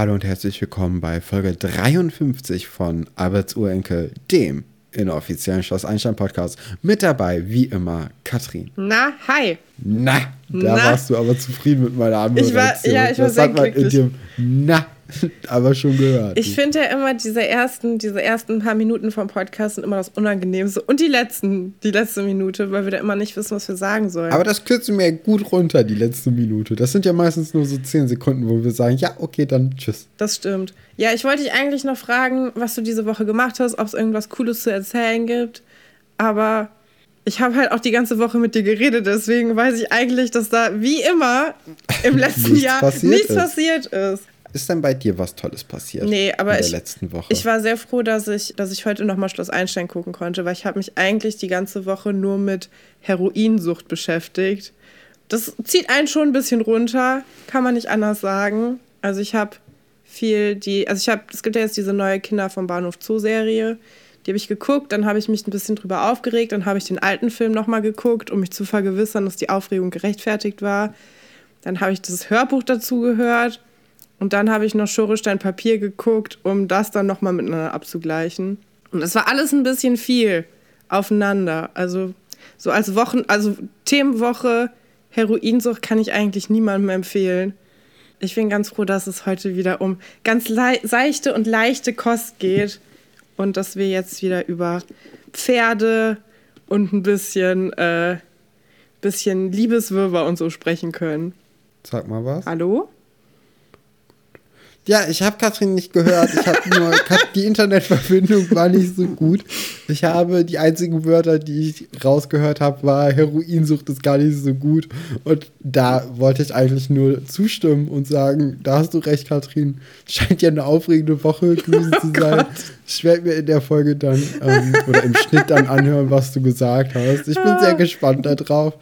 Hallo und herzlich willkommen bei Folge 53 von Alberts Urenkel, dem inoffiziellen Schloss Einstein Podcast. Mit dabei, wie immer, Katrin. Na, hi. Na, da Na. warst du aber zufrieden mit meiner Ich war- Anmoderation. ja, ich war das sehr hat man in glücklich. dem Na aber schon gehört. Ich finde ja immer diese ersten, diese ersten paar Minuten vom Podcast sind immer das Unangenehmste. Und die letzten, die letzte Minute, weil wir da immer nicht wissen, was wir sagen sollen. aber das kürzen wir gut runter, die letzte Minute. Das sind ja meistens nur so 10 Sekunden, wo wir sagen, ja, okay, dann tschüss. das stimmt. Ja, ich wollte dich eigentlich noch fragen, was du diese Woche gemacht hast, ob es irgendwas Cooles zu erzählen gibt. Aber ich habe halt auch die ganze Woche mit dir geredet, deswegen weiß ich eigentlich, dass da wie immer im letzten Nichts Jahr passiert nichts ist. passiert ist. Ist denn bei dir was Tolles passiert? Nee, aber in der ich, letzten Woche. ich war sehr froh, dass ich, dass ich heute nochmal Schloss Einstein gucken konnte, weil ich habe mich eigentlich die ganze Woche nur mit Heroinsucht beschäftigt. Das zieht einen schon ein bisschen runter, kann man nicht anders sagen. Also ich habe viel die, also ich habe, es gibt ja jetzt diese neue Kinder vom Bahnhof Zoo Serie, die habe ich geguckt, dann habe ich mich ein bisschen drüber aufgeregt, dann habe ich den alten Film nochmal geguckt, um mich zu vergewissern, dass die Aufregung gerechtfertigt war. Dann habe ich das Hörbuch dazu gehört und dann habe ich noch Schorestein Papier geguckt, um das dann nochmal miteinander abzugleichen. Und es war alles ein bisschen viel aufeinander. Also so als Wochen, also Themenwoche Heroinsucht kann ich eigentlich niemandem empfehlen. Ich bin ganz froh, dass es heute wieder um ganz seichte und leichte Kost geht und dass wir jetzt wieder über Pferde und ein bisschen, äh, bisschen Liebeswirrwarr und so sprechen können. Sag mal was. Hallo? Ja, ich habe Katrin nicht gehört. Ich habe nur die Internetverbindung war nicht so gut. Ich habe die einzigen Wörter, die ich rausgehört habe, war Heroinsucht ist gar nicht so gut. Und da wollte ich eigentlich nur zustimmen und sagen, da hast du recht, Katrin. Scheint ja eine aufregende Woche gewesen zu sein. Ich werde mir in der Folge dann ähm, oder im Schnitt dann anhören, was du gesagt hast. Ich bin sehr gespannt darauf.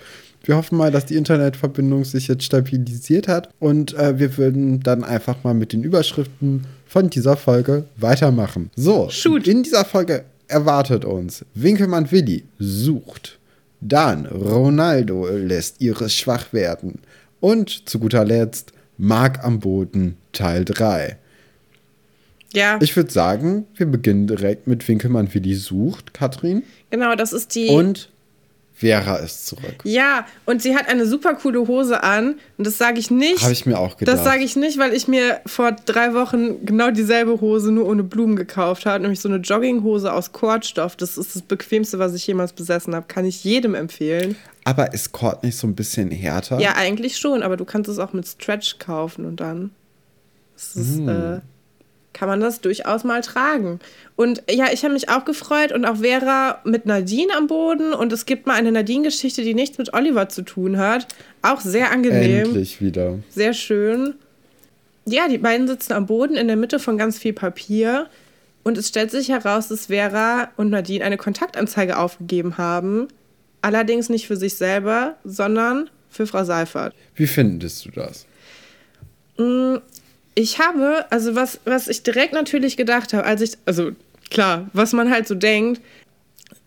Wir hoffen mal, dass die Internetverbindung sich jetzt stabilisiert hat und äh, wir würden dann einfach mal mit den Überschriften von dieser Folge weitermachen. So, Shoot. in dieser Folge erwartet uns Winkelmann Willi sucht. Dann Ronaldo lässt ihres schwach werden. Und zu guter Letzt Mark am Boden Teil 3. Ja, Ich würde sagen, wir beginnen direkt mit Winkelmann Willi sucht, Katrin. genau, das ist die. Und Vera ist zurück. Ja, und sie hat eine super coole Hose an. Und das sage ich nicht. Habe ich mir auch gedacht. Das sage ich nicht, weil ich mir vor drei Wochen genau dieselbe Hose nur ohne Blumen gekauft habe. Nämlich so eine Jogginghose aus Kordstoff. Das ist das bequemste, was ich jemals besessen habe. Kann ich jedem empfehlen. Aber ist Cord nicht so ein bisschen härter? Ja, eigentlich schon, aber du kannst es auch mit Stretch kaufen und dann ist es, Hm. äh, kann man das durchaus mal tragen. Und ja, ich habe mich auch gefreut und auch Vera mit Nadine am Boden. Und es gibt mal eine Nadine-Geschichte, die nichts mit Oliver zu tun hat. Auch sehr angenehm. Endlich wieder. Sehr schön. Ja, die beiden sitzen am Boden in der Mitte von ganz viel Papier. Und es stellt sich heraus, dass Vera und Nadine eine Kontaktanzeige aufgegeben haben. Allerdings nicht für sich selber, sondern für Frau Seifert. Wie findest du das? Ich habe, also was, was ich direkt natürlich gedacht habe, als ich, also klar, was man halt so denkt,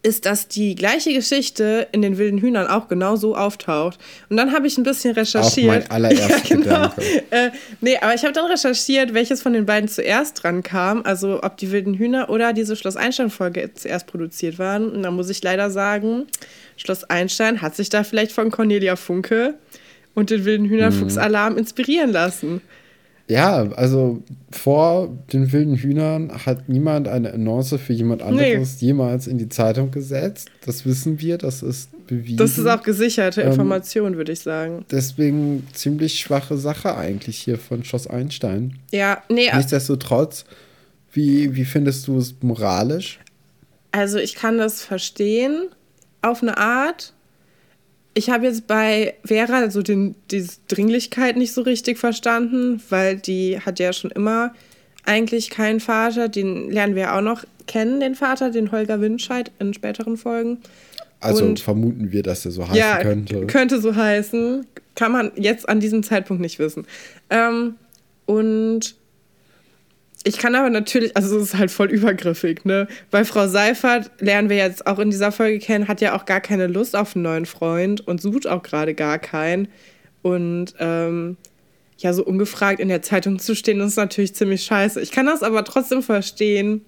ist, dass die gleiche Geschichte in den wilden Hühnern auch genau so auftaucht. Und dann habe ich ein bisschen recherchiert. Auch mein allererster Gedanke. Äh, nee, aber ich habe dann recherchiert, welches von den beiden zuerst dran kam. Also ob die wilden Hühner oder diese Schloss Einstein-Folge zuerst produziert waren. Und da muss ich leider sagen, Schloss Einstein hat sich da vielleicht von Cornelia Funke und den wilden Hühnerfuchsalarm inspirieren lassen. Ja, also vor den wilden Hühnern hat niemand eine Annonce für jemand anderes jemals in die Zeitung gesetzt. Das wissen wir, das ist bewiesen. Das ist auch gesicherte Ähm, Information, würde ich sagen. Deswegen ziemlich schwache Sache eigentlich hier von Schloss Einstein. Ja, nee, Nichtsdestotrotz, wie, wie findest du es moralisch? Also ich kann das verstehen auf eine Art. Ich habe jetzt bei Vera so den, die Dringlichkeit nicht so richtig verstanden, weil die hat ja schon immer eigentlich keinen Vater. Den lernen wir auch noch kennen, den Vater, den Holger Winscheid in späteren Folgen. Also Und- vermuten wir, dass er so heißen ja, könnte. könnte so heißen. Kann man jetzt an diesem Zeitpunkt nicht wissen. Ähm, und ich kann aber natürlich, also es ist halt voll übergriffig, ne? Bei Frau Seifert lernen wir jetzt auch in dieser Folge kennen, hat ja auch gar keine Lust auf einen neuen Freund und sucht auch gerade gar keinen. Und ähm, ja, so ungefragt in der Zeitung zu stehen, ist natürlich ziemlich scheiße. Ich kann das aber trotzdem verstehen,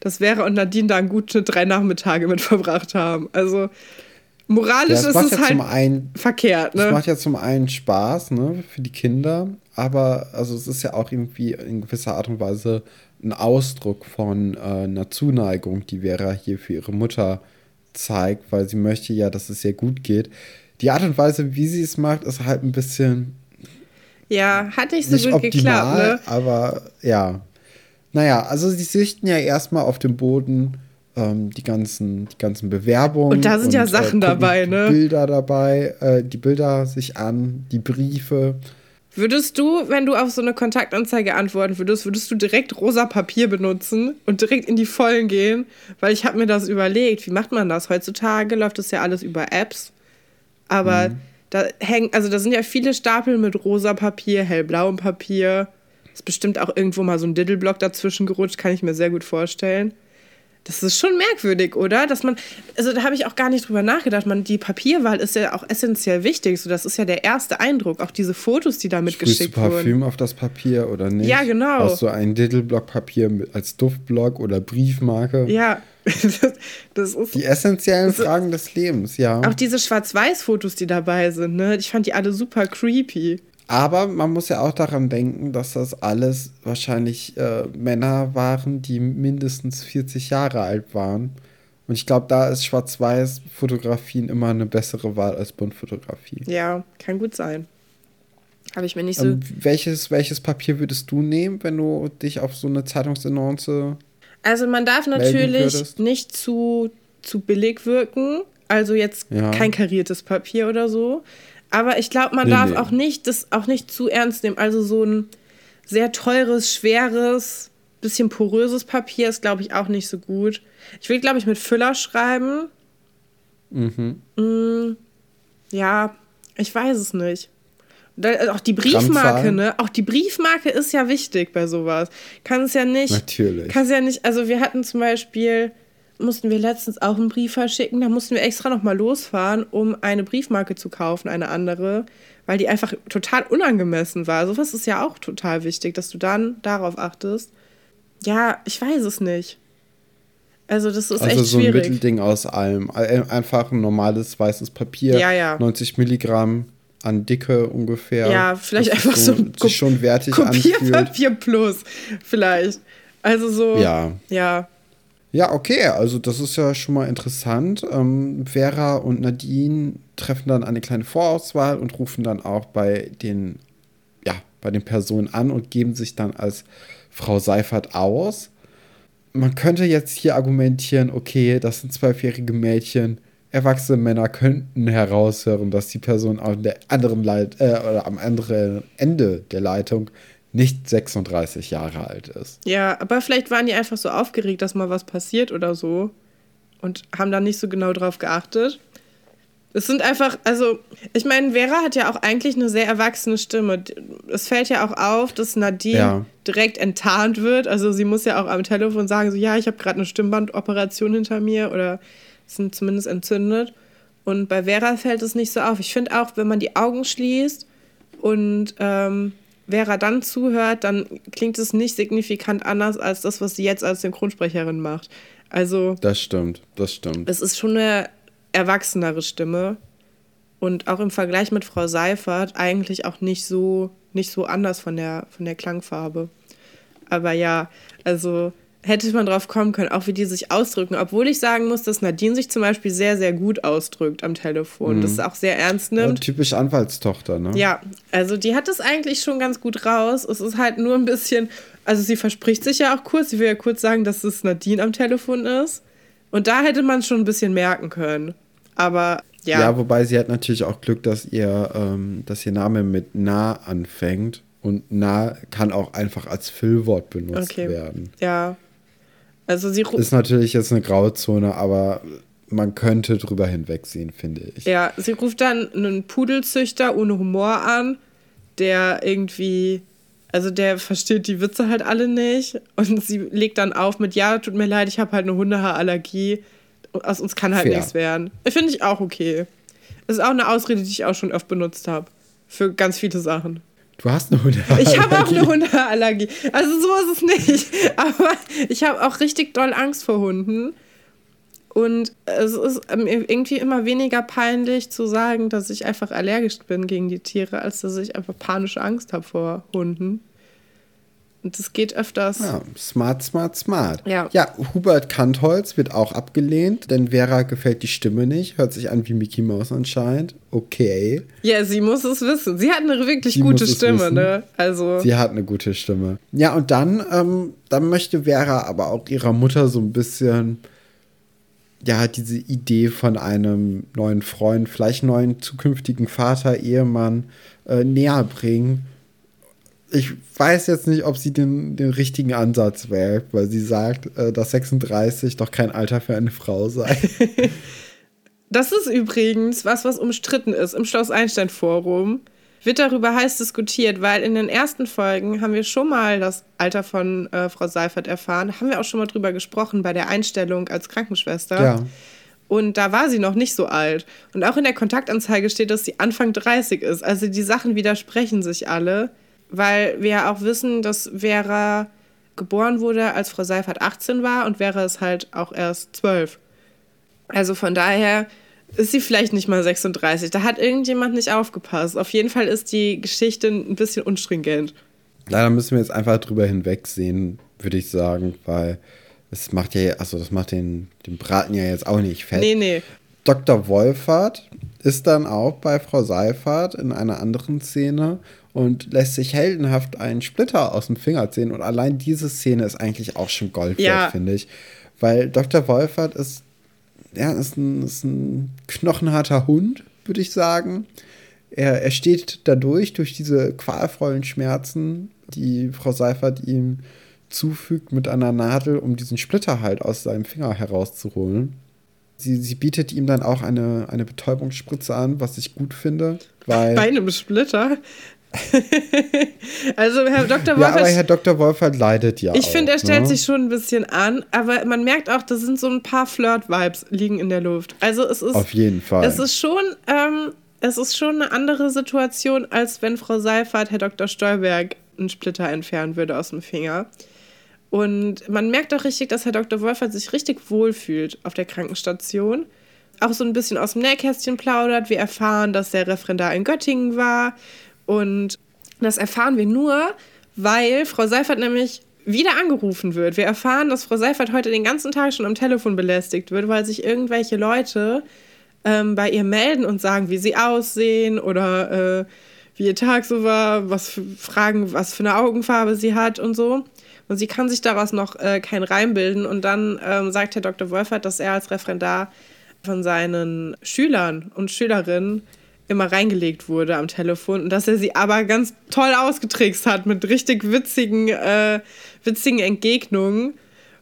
dass Vera und Nadine da gute drei Nachmittage mit verbracht haben. Also moralisch ja, ist es ja halt einen, verkehrt. Ne? Es macht ja zum einen Spaß ne, für die Kinder, aber also es ist ja auch irgendwie in gewisser Art und Weise ein Ausdruck von äh, einer Zuneigung, die Vera hier für ihre Mutter zeigt, weil sie möchte ja, dass es ihr gut geht. Die Art und Weise, wie sie es macht, ist halt ein bisschen. Ja, hat nicht so nicht gut optimal, geklappt, ne? Aber ja. Naja, also sie sichten ja erstmal auf dem Boden ähm, die, ganzen, die ganzen Bewerbungen. Und da sind und, ja Sachen äh, dabei, ne? Bilder dabei, äh, die Bilder sich an, die Briefe. Würdest du, wenn du auf so eine Kontaktanzeige antworten würdest, würdest du direkt rosa Papier benutzen und direkt in die Vollen gehen? Weil ich habe mir das überlegt. Wie macht man das? Heutzutage läuft das ja alles über Apps. Aber mhm. da hängen, also da sind ja viele Stapel mit rosa Papier, hellblauem Papier. Ist bestimmt auch irgendwo mal so ein Diddleblock dazwischen gerutscht, kann ich mir sehr gut vorstellen. Das ist schon merkwürdig, oder? Dass man, also da habe ich auch gar nicht drüber nachgedacht. Man, die Papierwahl ist ja auch essentiell wichtig. So, das ist ja der erste Eindruck. Auch diese Fotos, die da mitgeschickt wurden. du Parfüm auf das Papier oder nicht? Ja, genau. Hast du ein Diddleblock Papier als Duftblock oder Briefmarke? Ja, das ist. Die essentiellen Fragen des Lebens, ja. Auch diese Schwarz-Weiß-Fotos, die dabei sind, ne? Ich fand die alle super creepy. Aber man muss ja auch daran denken, dass das alles wahrscheinlich äh, Männer waren, die mindestens 40 Jahre alt waren. Und ich glaube, da ist Schwarz-Weiß-Fotografien immer eine bessere Wahl als Buntfotografie. Ja, kann gut sein. Habe ich mir nicht so. Ähm, welches, welches Papier würdest du nehmen, wenn du dich auf so eine Zeitungsannonce. Also, man darf natürlich nicht zu, zu billig wirken. Also, jetzt ja. kein kariertes Papier oder so. Aber ich glaube, man nee, darf nee. auch nicht das auch nicht zu ernst nehmen. Also so ein sehr teures, schweres, bisschen poröses Papier ist, glaube ich, auch nicht so gut. Ich will, glaube ich, mit Füller schreiben. Mhm. Mm, ja, ich weiß es nicht. Da, äh, auch die Briefmarke, ne? Auch die Briefmarke ist ja wichtig bei sowas. Kann es ja nicht. Natürlich. Kann es ja nicht. Also wir hatten zum Beispiel mussten wir letztens auch einen Brief verschicken. Da mussten wir extra nochmal losfahren, um eine Briefmarke zu kaufen, eine andere, weil die einfach total unangemessen war. Sowas ist ja auch total wichtig, dass du dann darauf achtest. Ja, ich weiß es nicht. Also, das ist also echt so ein schwierig. Mittelding aus allem. Einfach ein normales weißes Papier, ja, ja. 90 Milligramm an Dicke ungefähr. Ja, vielleicht einfach so, ein sich schon wertig Kopierpapier plus, vielleicht. Also so. Ja. Ja. Ja, okay, also das ist ja schon mal interessant. Ähm, Vera und Nadine treffen dann eine kleine Vorauswahl und rufen dann auch bei den, ja, bei den Personen an und geben sich dann als Frau Seifert aus. Man könnte jetzt hier argumentieren, okay, das sind zwölfjährige Mädchen, erwachsene Männer könnten heraushören, dass die Person der anderen Leit äh, oder am anderen Ende der Leitung nicht 36 Jahre alt ist. Ja, aber vielleicht waren die einfach so aufgeregt, dass mal was passiert oder so und haben da nicht so genau drauf geachtet. Es sind einfach, also, ich meine, Vera hat ja auch eigentlich eine sehr erwachsene Stimme. Es fällt ja auch auf, dass Nadine ja. direkt enttarnt wird. Also, sie muss ja auch am Telefon sagen: so, ja, ich habe gerade eine Stimmbandoperation hinter mir oder sind zumindest entzündet. Und bei Vera fällt es nicht so auf. Ich finde auch, wenn man die Augen schließt und ähm, Vera dann zuhört, dann klingt es nicht signifikant anders als das, was sie jetzt als Synchronsprecherin macht. Also. Das stimmt, das stimmt. Es ist schon eine erwachsenere Stimme. Und auch im Vergleich mit Frau Seifert eigentlich auch nicht so, nicht so anders von der, von der Klangfarbe. Aber ja, also hätte man drauf kommen können, auch wie die sich ausdrücken. Obwohl ich sagen muss, dass Nadine sich zum Beispiel sehr, sehr gut ausdrückt am Telefon. Mhm. Das auch sehr ernst nimmt. Ja, typisch Anwaltstochter, ne? Ja, also die hat es eigentlich schon ganz gut raus. Es ist halt nur ein bisschen, also sie verspricht sich ja auch kurz. Sie will ja kurz sagen, dass es Nadine am Telefon ist. Und da hätte man es schon ein bisschen merken können. Aber ja. Ja, wobei sie hat natürlich auch Glück, dass ihr, ähm, dass ihr Name mit Na anfängt. Und Na kann auch einfach als Füllwort benutzt okay. werden. Ja, also sie ist natürlich jetzt eine Grauzone, aber man könnte drüber hinwegsehen, finde ich. Ja, sie ruft dann einen Pudelzüchter ohne Humor an, der irgendwie, also der versteht die Witze halt alle nicht und sie legt dann auf mit, ja, tut mir leid, ich habe halt eine Hundehaarallergie, aus uns kann halt Fair. nichts werden. Finde ich auch okay. Das ist auch eine Ausrede, die ich auch schon oft benutzt habe. Für ganz viele Sachen. Du hast eine Hundeallergie. Ich habe auch eine Hundeallergie. Also so ist es nicht. Aber ich habe auch richtig doll Angst vor Hunden. Und es ist irgendwie immer weniger peinlich zu sagen, dass ich einfach allergisch bin gegen die Tiere, als dass ich einfach panische Angst habe vor Hunden. Und das geht öfters. Ja, smart, smart, smart. Ja. ja, Hubert Kantholz wird auch abgelehnt, denn Vera gefällt die Stimme nicht. Hört sich an wie Mickey Mouse anscheinend. Okay. Ja, sie muss es wissen. Sie hat eine wirklich sie gute Stimme, ne? Also. Sie hat eine gute Stimme. Ja, und dann, ähm, dann möchte Vera aber auch ihrer Mutter so ein bisschen ja, diese Idee von einem neuen Freund, vielleicht neuen zukünftigen Vater, Ehemann äh, näher bringen ich weiß jetzt nicht, ob sie den, den richtigen Ansatz wählt, weil sie sagt, äh, dass 36 doch kein Alter für eine Frau sei. das ist übrigens was, was umstritten ist im Schloss Einstein Forum. Wird darüber heiß diskutiert, weil in den ersten Folgen haben wir schon mal das Alter von äh, Frau Seifert erfahren. Haben wir auch schon mal drüber gesprochen bei der Einstellung als Krankenschwester. Ja. Und da war sie noch nicht so alt. Und auch in der Kontaktanzeige steht, dass sie Anfang 30 ist. Also die Sachen widersprechen sich alle weil wir ja auch wissen, dass Vera geboren wurde, als Frau Seifert 18 war und Vera ist halt auch erst 12. Also von daher ist sie vielleicht nicht mal 36. Da hat irgendjemand nicht aufgepasst. Auf jeden Fall ist die Geschichte ein bisschen unstringent. Leider müssen wir jetzt einfach drüber hinwegsehen, würde ich sagen, weil es macht ja, also das macht den, den Braten ja jetzt auch nicht fett. Nee, nee. Dr. Wolfert ist dann auch bei Frau Seifert in einer anderen Szene und lässt sich heldenhaft einen Splitter aus dem Finger ziehen. Und allein diese Szene ist eigentlich auch schon Gold wert, ja. finde ich. Weil Dr. Wolfert ist, ja, ist ein, ist ein knochenharter Hund, würde ich sagen. Er, er steht dadurch, durch diese qualvollen Schmerzen, die Frau Seifert ihm zufügt mit einer Nadel, um diesen Splitter halt aus seinem Finger herauszuholen. Sie, sie bietet ihm dann auch eine, eine Betäubungsspritze an, was ich gut finde. Weil Bei einem Splitter? also Herr Dr. Wolfert. Ja, aber Herr Dr. Wolfert leidet ja. Ich finde, er stellt ne? sich schon ein bisschen an, aber man merkt auch, da sind so ein paar Flirt-Vibes liegen in der Luft. Also es ist. Auf jeden Fall. Es ist schon, ähm, es ist schon eine andere Situation, als wenn Frau Seifert Herr Dr. Stolberg einen Splitter entfernen würde aus dem Finger. Und man merkt auch richtig, dass Herr Dr. Wolfert sich richtig wohlfühlt auf der Krankenstation. Auch so ein bisschen aus dem Nähkästchen plaudert. Wir erfahren, dass der Referendar in Göttingen war und das erfahren wir nur, weil Frau Seifert nämlich wieder angerufen wird. Wir erfahren, dass Frau Seifert heute den ganzen Tag schon am Telefon belästigt wird, weil sich irgendwelche Leute ähm, bei ihr melden und sagen, wie sie aussehen oder äh, wie ihr Tag so war, was für, fragen, was für eine Augenfarbe sie hat und so. Und sie kann sich daraus noch äh, kein Reim bilden. Und dann ähm, sagt Herr Dr. Wolfert, dass er als Referendar von seinen Schülern und Schülerinnen immer reingelegt wurde am Telefon und dass er sie aber ganz toll ausgetrickst hat mit richtig witzigen, äh, witzigen Entgegnungen,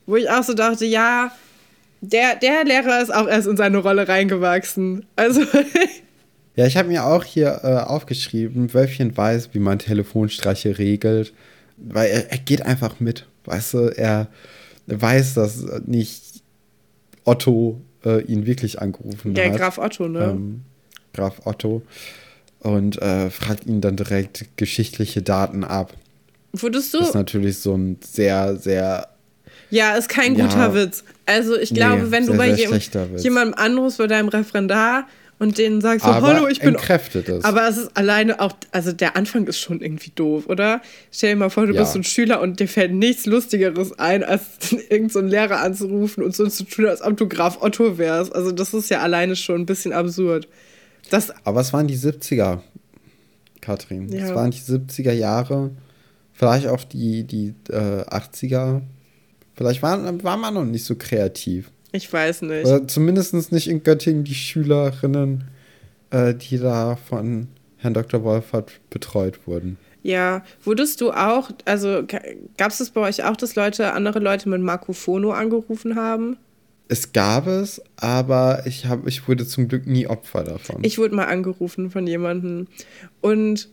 wo ich auch so dachte, ja, der, der Lehrer ist auch erst in seine Rolle reingewachsen. Also. ja, ich habe mir auch hier äh, aufgeschrieben, Wölfchen weiß, wie man Telefonstreiche regelt, weil er, er geht einfach mit. Weißt du, er weiß, dass nicht Otto äh, ihn wirklich angerufen ja, hat. Ja, Graf Otto, ne? Ähm, Graf Otto, und äh, fragt ihn dann direkt geschichtliche Daten ab. Wurdest du? Das ist natürlich so ein sehr, sehr. Ja, ist kein ja, guter Witz. Also, ich glaube, nee, wenn sehr, du bei jem jemandem anrufst, bei deinem Referendar und denen sagst so, hallo, ich bin. Es. Aber es ist alleine auch, also der Anfang ist schon irgendwie doof, oder? Stell dir mal vor, du ja. bist so ein Schüler und dir fällt nichts Lustigeres ein, als irgendeinen so Lehrer anzurufen und so zu tun, als ob du Graf Otto wärst. Also, das ist ja alleine schon ein bisschen absurd. Das Aber es waren die 70er, Katrin. Ja. Es waren die 70er Jahre, vielleicht auch die, die äh, 80er. Vielleicht war, war man noch nicht so kreativ. Ich weiß nicht. Oder zumindest nicht in Göttingen die Schülerinnen, äh, die da von Herrn Dr. Wolfert betreut wurden. Ja, wurdest du auch, also gab es bei euch auch, dass Leute, andere Leute mit Marco angerufen haben? Es gab es, aber ich, hab, ich wurde zum Glück nie Opfer davon. Ich wurde mal angerufen von jemandem und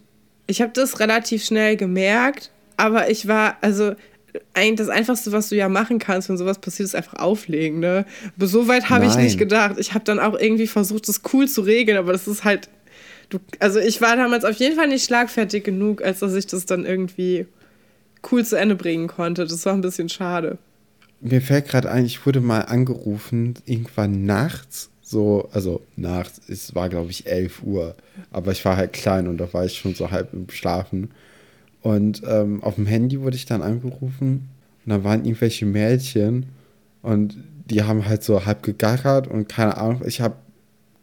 ich habe das relativ schnell gemerkt, aber ich war, also eigentlich das Einfachste, was du ja machen kannst, wenn sowas passiert, ist einfach auflegen. Ne? Aber so weit habe ich nicht gedacht. Ich habe dann auch irgendwie versucht, das cool zu regeln, aber das ist halt du, also ich war damals auf jeden Fall nicht schlagfertig genug, als dass ich das dann irgendwie cool zu Ende bringen konnte. Das war ein bisschen schade. Mir fällt gerade ein, ich wurde mal angerufen, irgendwann nachts, so, also nachts, es war glaube ich 11 Uhr, aber ich war halt klein und da war ich schon so halb im Schlafen. Und ähm, auf dem Handy wurde ich dann angerufen und da waren irgendwelche Mädchen und die haben halt so halb gegackert und keine Ahnung, ich habe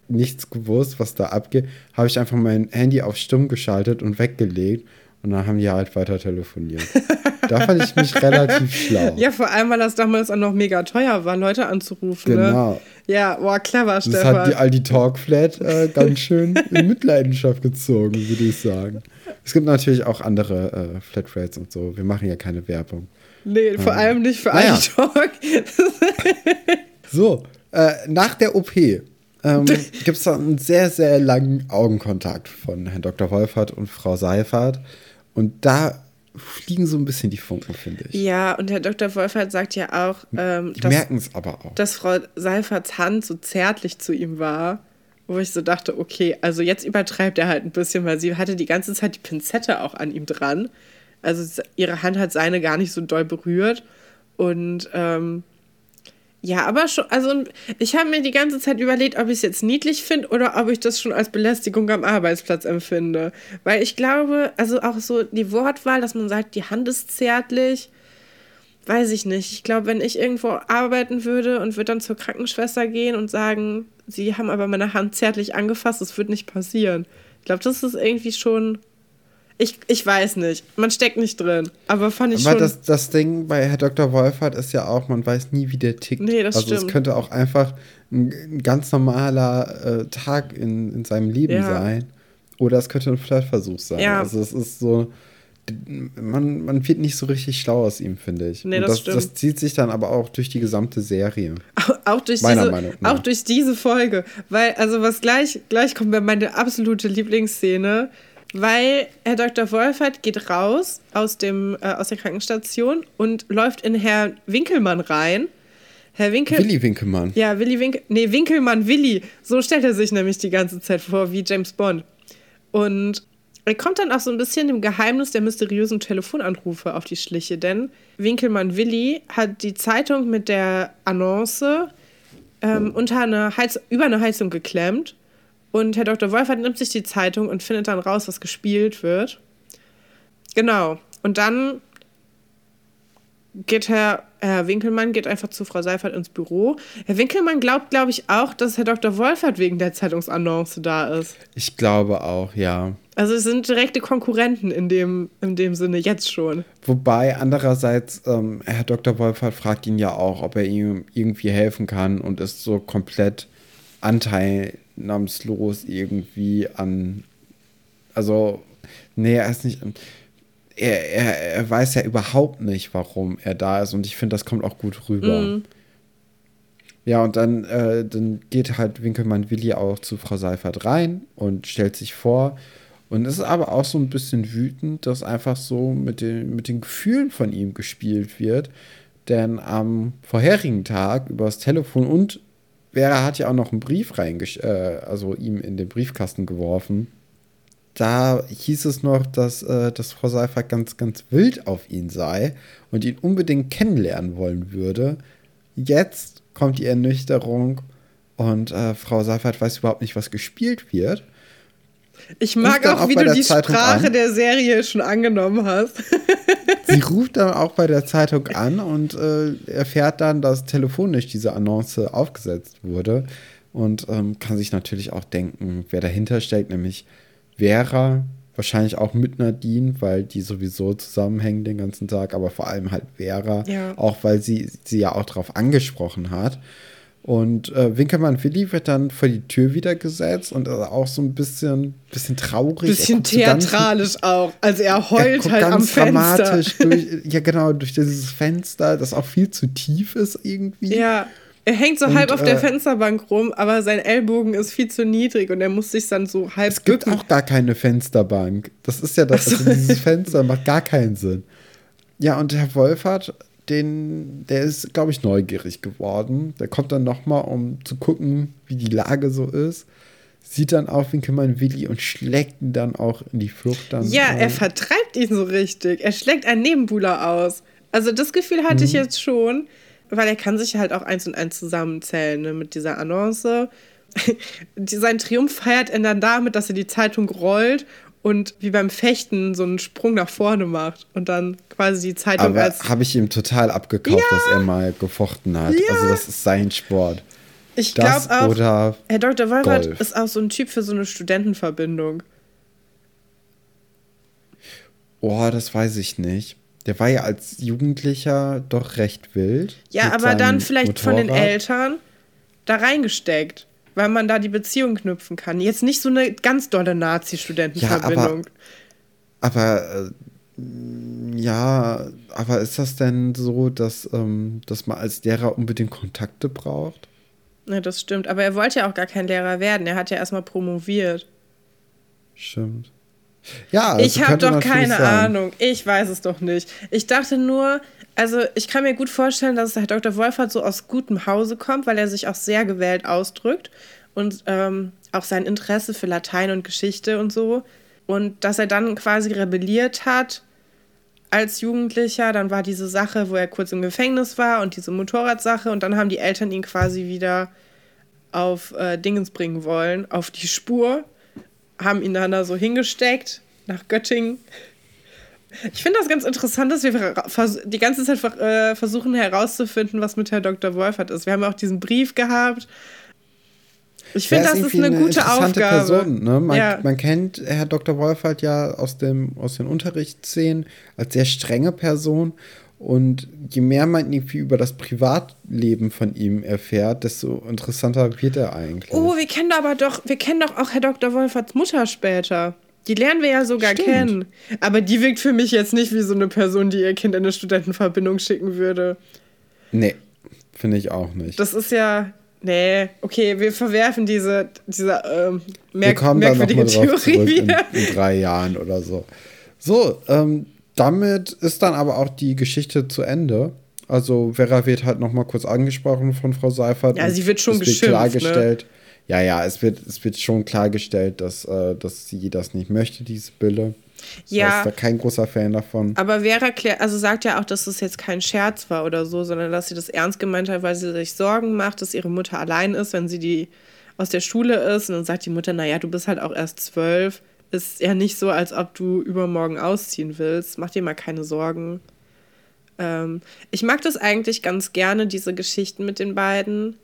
nichts gewusst, was da abgeht. Habe ich einfach mein Handy auf stumm geschaltet und weggelegt und dann haben die halt weiter telefoniert. da fand ich mich relativ schlau. Ja, vor allem, weil das damals auch noch mega teuer war, Leute anzurufen. Ne? Genau. Ne? Ja, boah, clever, das Stefan. Das hat die Aldi Talkflat äh, ganz schön in Mitleidenschaft gezogen, würde ich sagen. Es gibt natürlich auch andere äh, Flatrates und so. Wir machen ja keine Werbung. Nee, vor ähm, allem nicht für naja. Aldi Talk. so, äh, nach der OP ähm, gibt es da einen sehr, sehr langen Augenkontakt von Herrn Dr. Wolfert und Frau Seifert. Und da fliegen so ein bisschen die Funken, finde ich. Ja, und Herr Dr. Wolfert sagt ja auch, ähm, die merken es aber auch. dass Frau Seiferts Hand so zärtlich zu ihm war. Wo ich so dachte, okay, also jetzt übertreibt er halt ein bisschen, weil sie hatte die ganze Zeit die Pinzette auch an ihm dran. Also ihre Hand hat seine gar nicht so doll berührt. Und ähm, ja, aber schon, also ich habe mir die ganze Zeit überlegt, ob ich es jetzt niedlich finde oder ob ich das schon als Belästigung am Arbeitsplatz empfinde. Weil ich glaube, also auch so die Wortwahl, dass man sagt, die Hand ist zärtlich, weiß ich nicht. Ich glaube, wenn ich irgendwo arbeiten würde und würde dann zur Krankenschwester gehen und sagen, sie haben aber meine Hand zärtlich angefasst, das wird nicht passieren. Ich glaube, das ist irgendwie schon ich, ich weiß nicht. Man steckt nicht drin. Aber fand ich aber schon. Das, das Ding bei Herr Dr. Wolfert ist ja auch, man weiß nie, wie der tickt. Nee, das also stimmt. es könnte auch einfach ein, ein ganz normaler äh, Tag in, in seinem Leben ja. sein. Oder es könnte ein Flirtversuch sein. Ja. Also es ist so. Man, man wird nicht so richtig schlau aus ihm, finde ich. Nee, das, das, stimmt. das zieht sich dann aber auch durch die gesamte Serie. Auch, auch durch Meiner diese, Meinung nach. Auch durch diese Folge. Weil, also was gleich, gleich kommt, wäre meine absolute Lieblingsszene weil Herr Dr. Wolfert geht raus aus, dem, äh, aus der Krankenstation und läuft in Herrn Winkelmann rein. Herr Winkel. Willi Winkelmann. Ja, Willi Winkel. Nee, Winkelmann Willi. So stellt er sich nämlich die ganze Zeit vor, wie James Bond. Und er kommt dann auch so ein bisschen dem Geheimnis der mysteriösen Telefonanrufe auf die Schliche, denn Winkelmann Willi hat die Zeitung mit der Annonce ähm, unter eine Heiz über eine Heizung geklemmt und Herr Dr. Wolfert nimmt sich die Zeitung und findet dann raus, was gespielt wird. Genau. Und dann geht Herr, Herr Winkelmann geht einfach zu Frau Seifert ins Büro. Herr Winkelmann glaubt, glaube ich, auch, dass Herr Dr. Wolfert wegen der Zeitungsannonce da ist. Ich glaube auch, ja. Also es sind direkte Konkurrenten in dem, in dem Sinne jetzt schon. Wobei andererseits ähm, Herr Dr. Wolfert fragt ihn ja auch, ob er ihm irgendwie helfen kann und ist so komplett Anteil namenslos irgendwie an. Also, nee, er ist nicht. Er, er, er weiß ja überhaupt nicht, warum er da ist und ich finde, das kommt auch gut rüber. Mhm. Ja, und dann, äh, dann geht halt Winkelmann Willi auch zu Frau Seifert rein und stellt sich vor. Und ist aber auch so ein bisschen wütend, dass einfach so mit den, mit den Gefühlen von ihm gespielt wird. Denn am vorherigen Tag übers Telefon und Vera hat ja auch noch einen Brief reingesch äh, also ihm in den Briefkasten geworfen. Da hieß es noch, dass, äh, dass Frau Seifert ganz, ganz wild auf ihn sei und ihn unbedingt kennenlernen wollen würde. Jetzt kommt die Ernüchterung und äh, Frau Seifert weiß überhaupt nicht, was gespielt wird. Ich mag auch, auch, wie du die Zeitung Sprache an. der Serie schon angenommen hast. Sie ruft dann auch bei der Zeitung an und äh, erfährt dann, dass telefonisch diese Annonce aufgesetzt wurde und ähm, kann sich natürlich auch denken, wer dahinter steckt, nämlich Vera, wahrscheinlich auch mit Nadine, weil die sowieso zusammenhängen den ganzen Tag, aber vor allem halt Vera, ja. auch weil sie sie ja auch darauf angesprochen hat. Und äh, Winkelmann Willi wird dann vor die Tür wieder gesetzt und also auch so ein bisschen, bisschen traurig. Bisschen theatralisch ganz, auch. Also er heult er halt ganz am Fenster. Durch, ja, genau, durch dieses Fenster, das auch viel zu tief ist irgendwie. Ja. Er hängt so und, halb auf äh, der Fensterbank rum, aber sein Ellbogen ist viel zu niedrig und er muss sich dann so halb. Es gibt bücken. auch gar keine Fensterbank. Das ist ja das, also dieses Fenster macht gar keinen Sinn. Ja, und Herr Wolfert den, der ist, glaube ich, neugierig geworden. Der kommt dann nochmal, um zu gucken, wie die Lage so ist. sieht dann auch Winkelmann Willi und schlägt ihn dann auch in die Flucht. Dann, ja, er vertreibt ihn so richtig. Er schlägt einen Nebenbuhler aus. Also das Gefühl hatte mhm. ich jetzt schon, weil er kann sich halt auch eins und eins zusammenzählen ne, mit dieser Annonce. Sein Triumph feiert er dann damit, dass er die Zeitung rollt und wie beim Fechten so einen Sprung nach vorne macht und dann quasi die Zeitung Aber als. habe ich ihm total abgekauft, ja. dass er mal gefochten hat. Ja. Also, das ist sein Sport. Ich glaube auch, Herr Dr. Wolfert ist auch so ein Typ für so eine Studentenverbindung. Oh, das weiß ich nicht. Der war ja als Jugendlicher doch recht wild. Ja, aber dann vielleicht Motorrad. von den Eltern da reingesteckt weil man da die Beziehung knüpfen kann. Jetzt nicht so eine ganz dolle Nazi-Studentenverbindung. Ja, aber, aber äh, ja, aber ist das denn so, dass, ähm, dass man als Lehrer unbedingt Kontakte braucht? Ja, das stimmt. Aber er wollte ja auch gar kein Lehrer werden. Er hat ja erstmal promoviert. Stimmt. Ja, also ich habe doch keine sein. Ahnung. Ich weiß es doch nicht. Ich dachte nur, also ich kann mir gut vorstellen, dass Herr Dr. Wolfert so aus gutem Hause kommt, weil er sich auch sehr gewählt ausdrückt und ähm, auch sein Interesse für Latein und Geschichte und so. Und dass er dann quasi rebelliert hat als Jugendlicher. Dann war diese Sache, wo er kurz im Gefängnis war und diese Motorradsache. Und dann haben die Eltern ihn quasi wieder auf äh, Dingens bringen wollen, auf die Spur. Haben ihn dann da so hingesteckt nach Göttingen ich finde das ganz interessant, dass wir die ganze Zeit äh, versuchen herauszufinden, was mit Herr Dr. Wolfert ist. Wir haben auch diesen Brief gehabt. Ich finde, das ist eine, eine gute Aufgabe. Person, ne? man, ja. man, kennt Herr Dr. Wolfert ja aus, dem, aus den Unterrichtsszenen als sehr strenge Person. Und je mehr man irgendwie über das Privatleben von ihm erfährt, desto interessanter wird er eigentlich. Oh, wir kennen aber doch, wir kennen doch auch Herr Dr. Wolferts Mutter später. Die lernen wir ja sogar Stimmt. kennen. Aber die wirkt für mich jetzt nicht wie so eine Person, die ihr Kind in eine Studentenverbindung schicken würde. Nee, finde ich auch nicht. Das ist ja. Nee, okay, wir verwerfen diese, diese ähm, merk wir kommen merkwürdige Theorie wieder. In, in, drei Jahren oder so. So, ähm, damit ist dann aber auch die Geschichte zu Ende. Also Vera wird halt noch mal kurz angesprochen von Frau Seifert. Ja, sie wird schon geschimpft. Ne? klargestellt. Ne? Ja, ja, es wird, es wird schon klargestellt, dass, äh, dass sie das nicht möchte, diese Bille. Ja. ist da kein großer Fan davon. Aber Vera klärt, also sagt ja auch, dass es jetzt kein Scherz war oder so, sondern dass sie das ernst gemeint hat, weil sie sich Sorgen macht, dass ihre Mutter allein ist, wenn sie die aus der Schule ist. Und dann sagt die Mutter, naja, du bist halt auch erst zwölf. Ist ja nicht so, als ob du übermorgen ausziehen willst. Mach dir mal keine Sorgen. Ähm, ich mag das eigentlich ganz gerne, diese Geschichten mit den beiden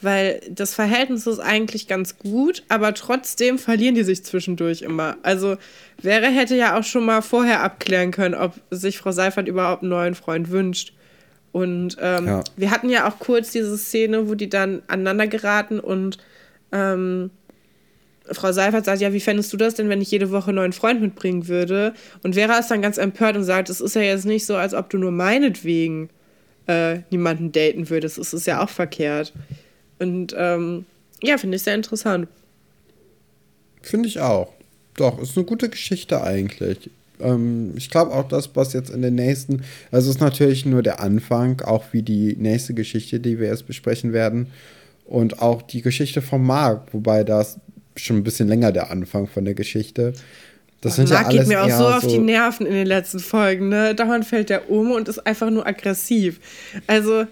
weil das Verhältnis ist eigentlich ganz gut, aber trotzdem verlieren die sich zwischendurch immer. Also Vera hätte ja auch schon mal vorher abklären können, ob sich Frau Seifert überhaupt einen neuen Freund wünscht. Und ähm, ja. wir hatten ja auch kurz diese Szene, wo die dann aneinander geraten und ähm, Frau Seifert sagt, ja, wie fändest du das denn, wenn ich jede Woche einen neuen Freund mitbringen würde? Und Vera ist dann ganz empört und sagt, es ist ja jetzt nicht so, als ob du nur meinetwegen äh, niemanden daten würdest. Es ist ja auch verkehrt. Und ähm, ja, finde ich sehr interessant. Finde ich auch. Doch, ist eine gute Geschichte eigentlich. Ähm, ich glaube auch, das, was jetzt in den nächsten, also ist natürlich nur der Anfang, auch wie die nächste Geschichte, die wir jetzt besprechen werden. Und auch die Geschichte von Marc, wobei das schon ein bisschen länger der Anfang von der Geschichte. Das sind Marc ja alles geht mir auch so auf so die Nerven in den letzten Folgen, ne? Dauernd fällt der um und ist einfach nur aggressiv. Also,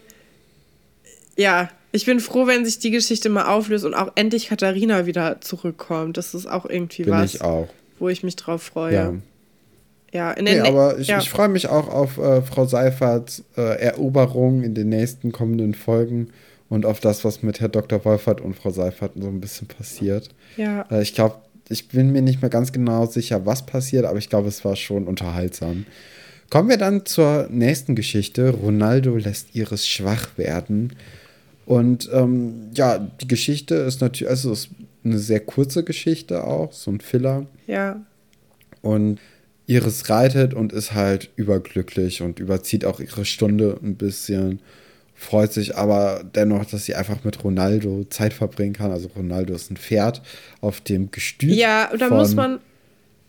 ja, ich bin froh, wenn sich die Geschichte mal auflöst und auch endlich Katharina wieder zurückkommt. Das ist auch irgendwie bin was, ich auch. wo ich mich drauf freue. Ja. Ja, in nee, aber ich, ja. ich freue mich auch auf äh, Frau Seiferts äh, Eroberung in den nächsten kommenden Folgen und auf das, was mit Herr Dr. Wolfert und Frau Seifert so ein bisschen passiert. Ja. Äh, ich glaube, ich bin mir nicht mehr ganz genau sicher, was passiert, aber ich glaube, es war schon unterhaltsam. Kommen wir dann zur nächsten Geschichte. Ronaldo lässt Iris schwach werden. Und ähm, ja, die Geschichte ist natürlich, also ist eine sehr kurze Geschichte auch, so ein Filler. Ja. Und Iris reitet und ist halt überglücklich und überzieht auch ihre Stunde ein bisschen, freut sich aber dennoch, dass sie einfach mit Ronaldo Zeit verbringen kann. Also Ronaldo ist ein Pferd auf dem Gestüt. Ja, da muss man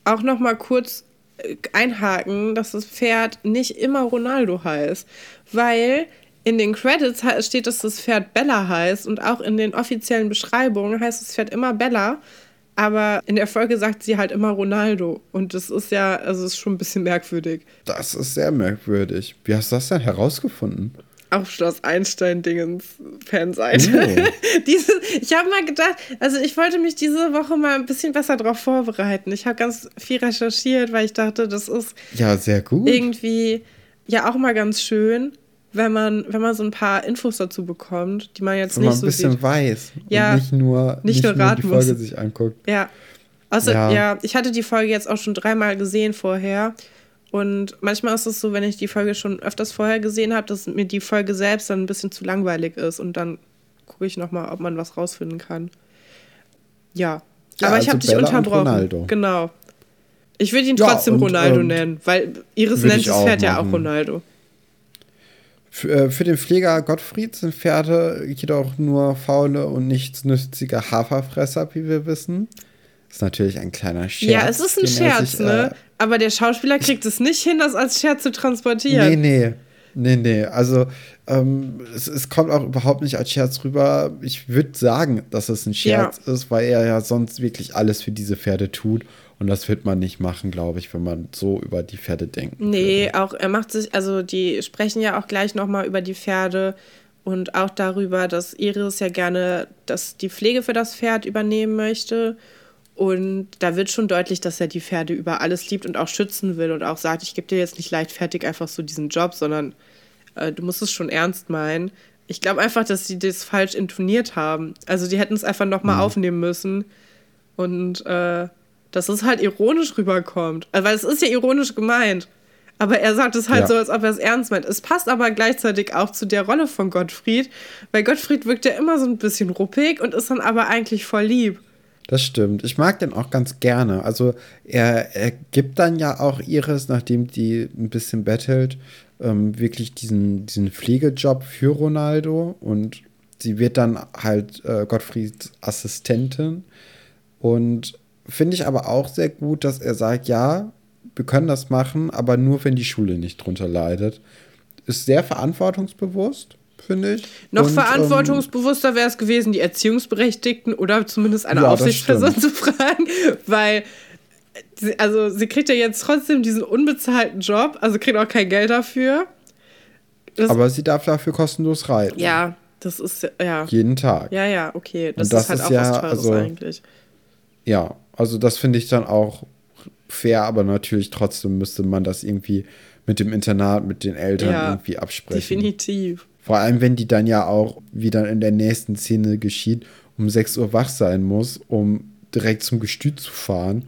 auch noch mal kurz äh, einhaken, dass das Pferd nicht immer Ronaldo heißt, weil in den Credits steht, dass das Pferd Bella heißt und auch in den offiziellen Beschreibungen heißt das Pferd immer Bella. Aber in der Folge sagt sie halt immer Ronaldo. Und das ist ja, also ist schon ein bisschen merkwürdig. Das ist sehr merkwürdig. Wie hast du das denn herausgefunden? Auf Schloss Einstein-Dingens Fanseite. Oh. diese, ich habe mal gedacht, also ich wollte mich diese Woche mal ein bisschen besser darauf vorbereiten. Ich habe ganz viel recherchiert, weil ich dachte, das ist ja sehr gut. Irgendwie ja auch mal ganz schön wenn man, wenn man so ein paar Infos dazu bekommt, die man jetzt wenn nicht so sieht. Man ein bisschen weiß ja, und nicht nur, nicht, nicht nur, die Folge muss. sich anguckt. Ja. Also, ja. ja, ich hatte die Folge jetzt auch schon dreimal gesehen vorher. Und manchmal ist es so, wenn ich die Folge schon öfters vorher gesehen habe, dass mir die Folge selbst dann ein bisschen zu langweilig ist. Und dann gucke ich nochmal, ob man was rausfinden kann. Ja. ja Aber also ich habe dich unterbrochen. Genau. Ich würde ihn trotzdem und, Ronaldo ähm, nennen, weil Iris nennt das Pferd ja auch Ronaldo. Für, äh, für den Pfleger Gottfried sind Pferde jedoch nur faule und nichtsnützige Haferfresser, wie wir wissen. Das ist natürlich ein kleiner Scherz. Ja, es ist ein Scherz, sich, ne? Äh, Aber der Schauspieler kriegt es nicht hin, das als Scherz zu transportieren. Nee, nee. Nee, nee. Also, ähm, es, es, kommt auch überhaupt nicht als Scherz rüber. Ich würde sagen, dass es ein Scherz ja. ist, weil er ja sonst wirklich alles für diese Pferde tut. Und das wird man nicht machen, glaube ich, wenn man so über die Pferde denkt. Nee, würde. auch er macht sich, also die sprechen ja auch gleich nochmal über die Pferde und auch darüber, dass Iris ja gerne dass die Pflege für das Pferd übernehmen möchte. Und da wird schon deutlich, dass er die Pferde über alles liebt und auch schützen will und auch sagt, ich gebe dir jetzt nicht leichtfertig einfach so diesen Job, sondern äh, du musst es schon ernst meinen. Ich glaube einfach, dass sie das falsch intoniert haben. Also die hätten es einfach nochmal mhm. aufnehmen müssen. Und äh, dass es halt ironisch rüberkommt. Also, weil es ist ja ironisch gemeint. Aber er sagt es halt ja. so, als ob er es ernst meint. Es passt aber gleichzeitig auch zu der Rolle von Gottfried, weil Gottfried wirkt ja immer so ein bisschen ruppig und ist dann aber eigentlich voll lieb. Das stimmt. Ich mag den auch ganz gerne. Also er, er gibt dann ja auch Iris, nachdem die ein bisschen bettelt, ähm, wirklich diesen, diesen Pflegejob für Ronaldo und sie wird dann halt äh, Gottfrieds Assistentin. Und Finde ich aber auch sehr gut, dass er sagt, ja, wir können das machen, aber nur, wenn die Schule nicht drunter leidet. Ist sehr verantwortungsbewusst, finde ich. Noch Und, ähm, verantwortungsbewusster wäre es gewesen, die Erziehungsberechtigten oder zumindest eine ja, Aufsichtsperson zu fragen, weil also sie kriegt ja jetzt trotzdem diesen unbezahlten Job, also kriegt auch kein Geld dafür. Das aber sie darf dafür kostenlos reiten. Ja, das ist ja. Jeden Tag. Ja, ja, okay. Das, das ist halt ist auch ja, was Teures also, eigentlich. Ja, also das finde ich dann auch fair, aber natürlich trotzdem müsste man das irgendwie mit dem Internat, mit den Eltern ja, irgendwie absprechen. Definitiv. Vor allem, wenn die dann ja auch, wie dann in der nächsten Szene geschieht, um 6 Uhr wach sein muss, um direkt zum Gestüt zu fahren.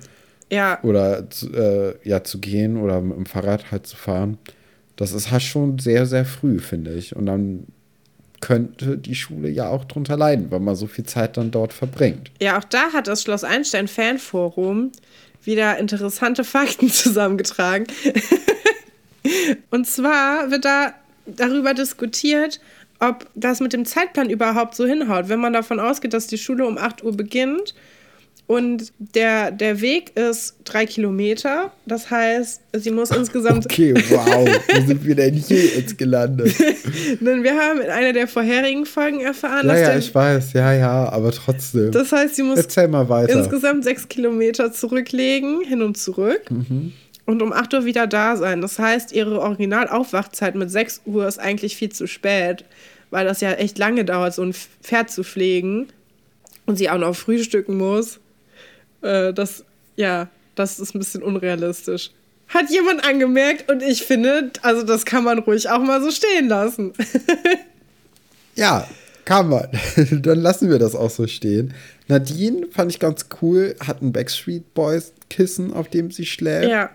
Ja. Oder äh, ja, zu gehen oder mit dem Fahrrad halt zu fahren. Das ist halt schon sehr, sehr früh, finde ich. Und dann könnte die Schule ja auch drunter leiden, weil man so viel Zeit dann dort verbringt. Ja, auch da hat das Schloss Einstein Fanforum wieder interessante Fakten zusammengetragen. Und zwar wird da darüber diskutiert, ob das mit dem Zeitplan überhaupt so hinhaut. Wenn man davon ausgeht, dass die Schule um 8 Uhr beginnt und der, der Weg ist drei Kilometer. Das heißt, sie muss insgesamt. Okay, wow. Wo sind wir denn hier jetzt gelandet? denn wir haben in einer der vorherigen Folgen erfahren, ja, dass. Ja, ja, ich weiß. Ja, ja, aber trotzdem. Das heißt, sie muss Erzähl mal weiter. insgesamt sechs Kilometer zurücklegen, hin und zurück. Mhm. Und um 8 Uhr wieder da sein. Das heißt, ihre Originalaufwachzeit mit 6 Uhr ist eigentlich viel zu spät, weil das ja echt lange dauert, so ein Pferd zu pflegen. Und sie auch noch frühstücken muss. Äh, das, ja, das ist ein bisschen unrealistisch. Hat jemand angemerkt und ich finde, also das kann man ruhig auch mal so stehen lassen. ja, kann man. Dann lassen wir das auch so stehen. Nadine fand ich ganz cool, hat ein Backstreet Boys Kissen, auf dem sie schläft. Ja.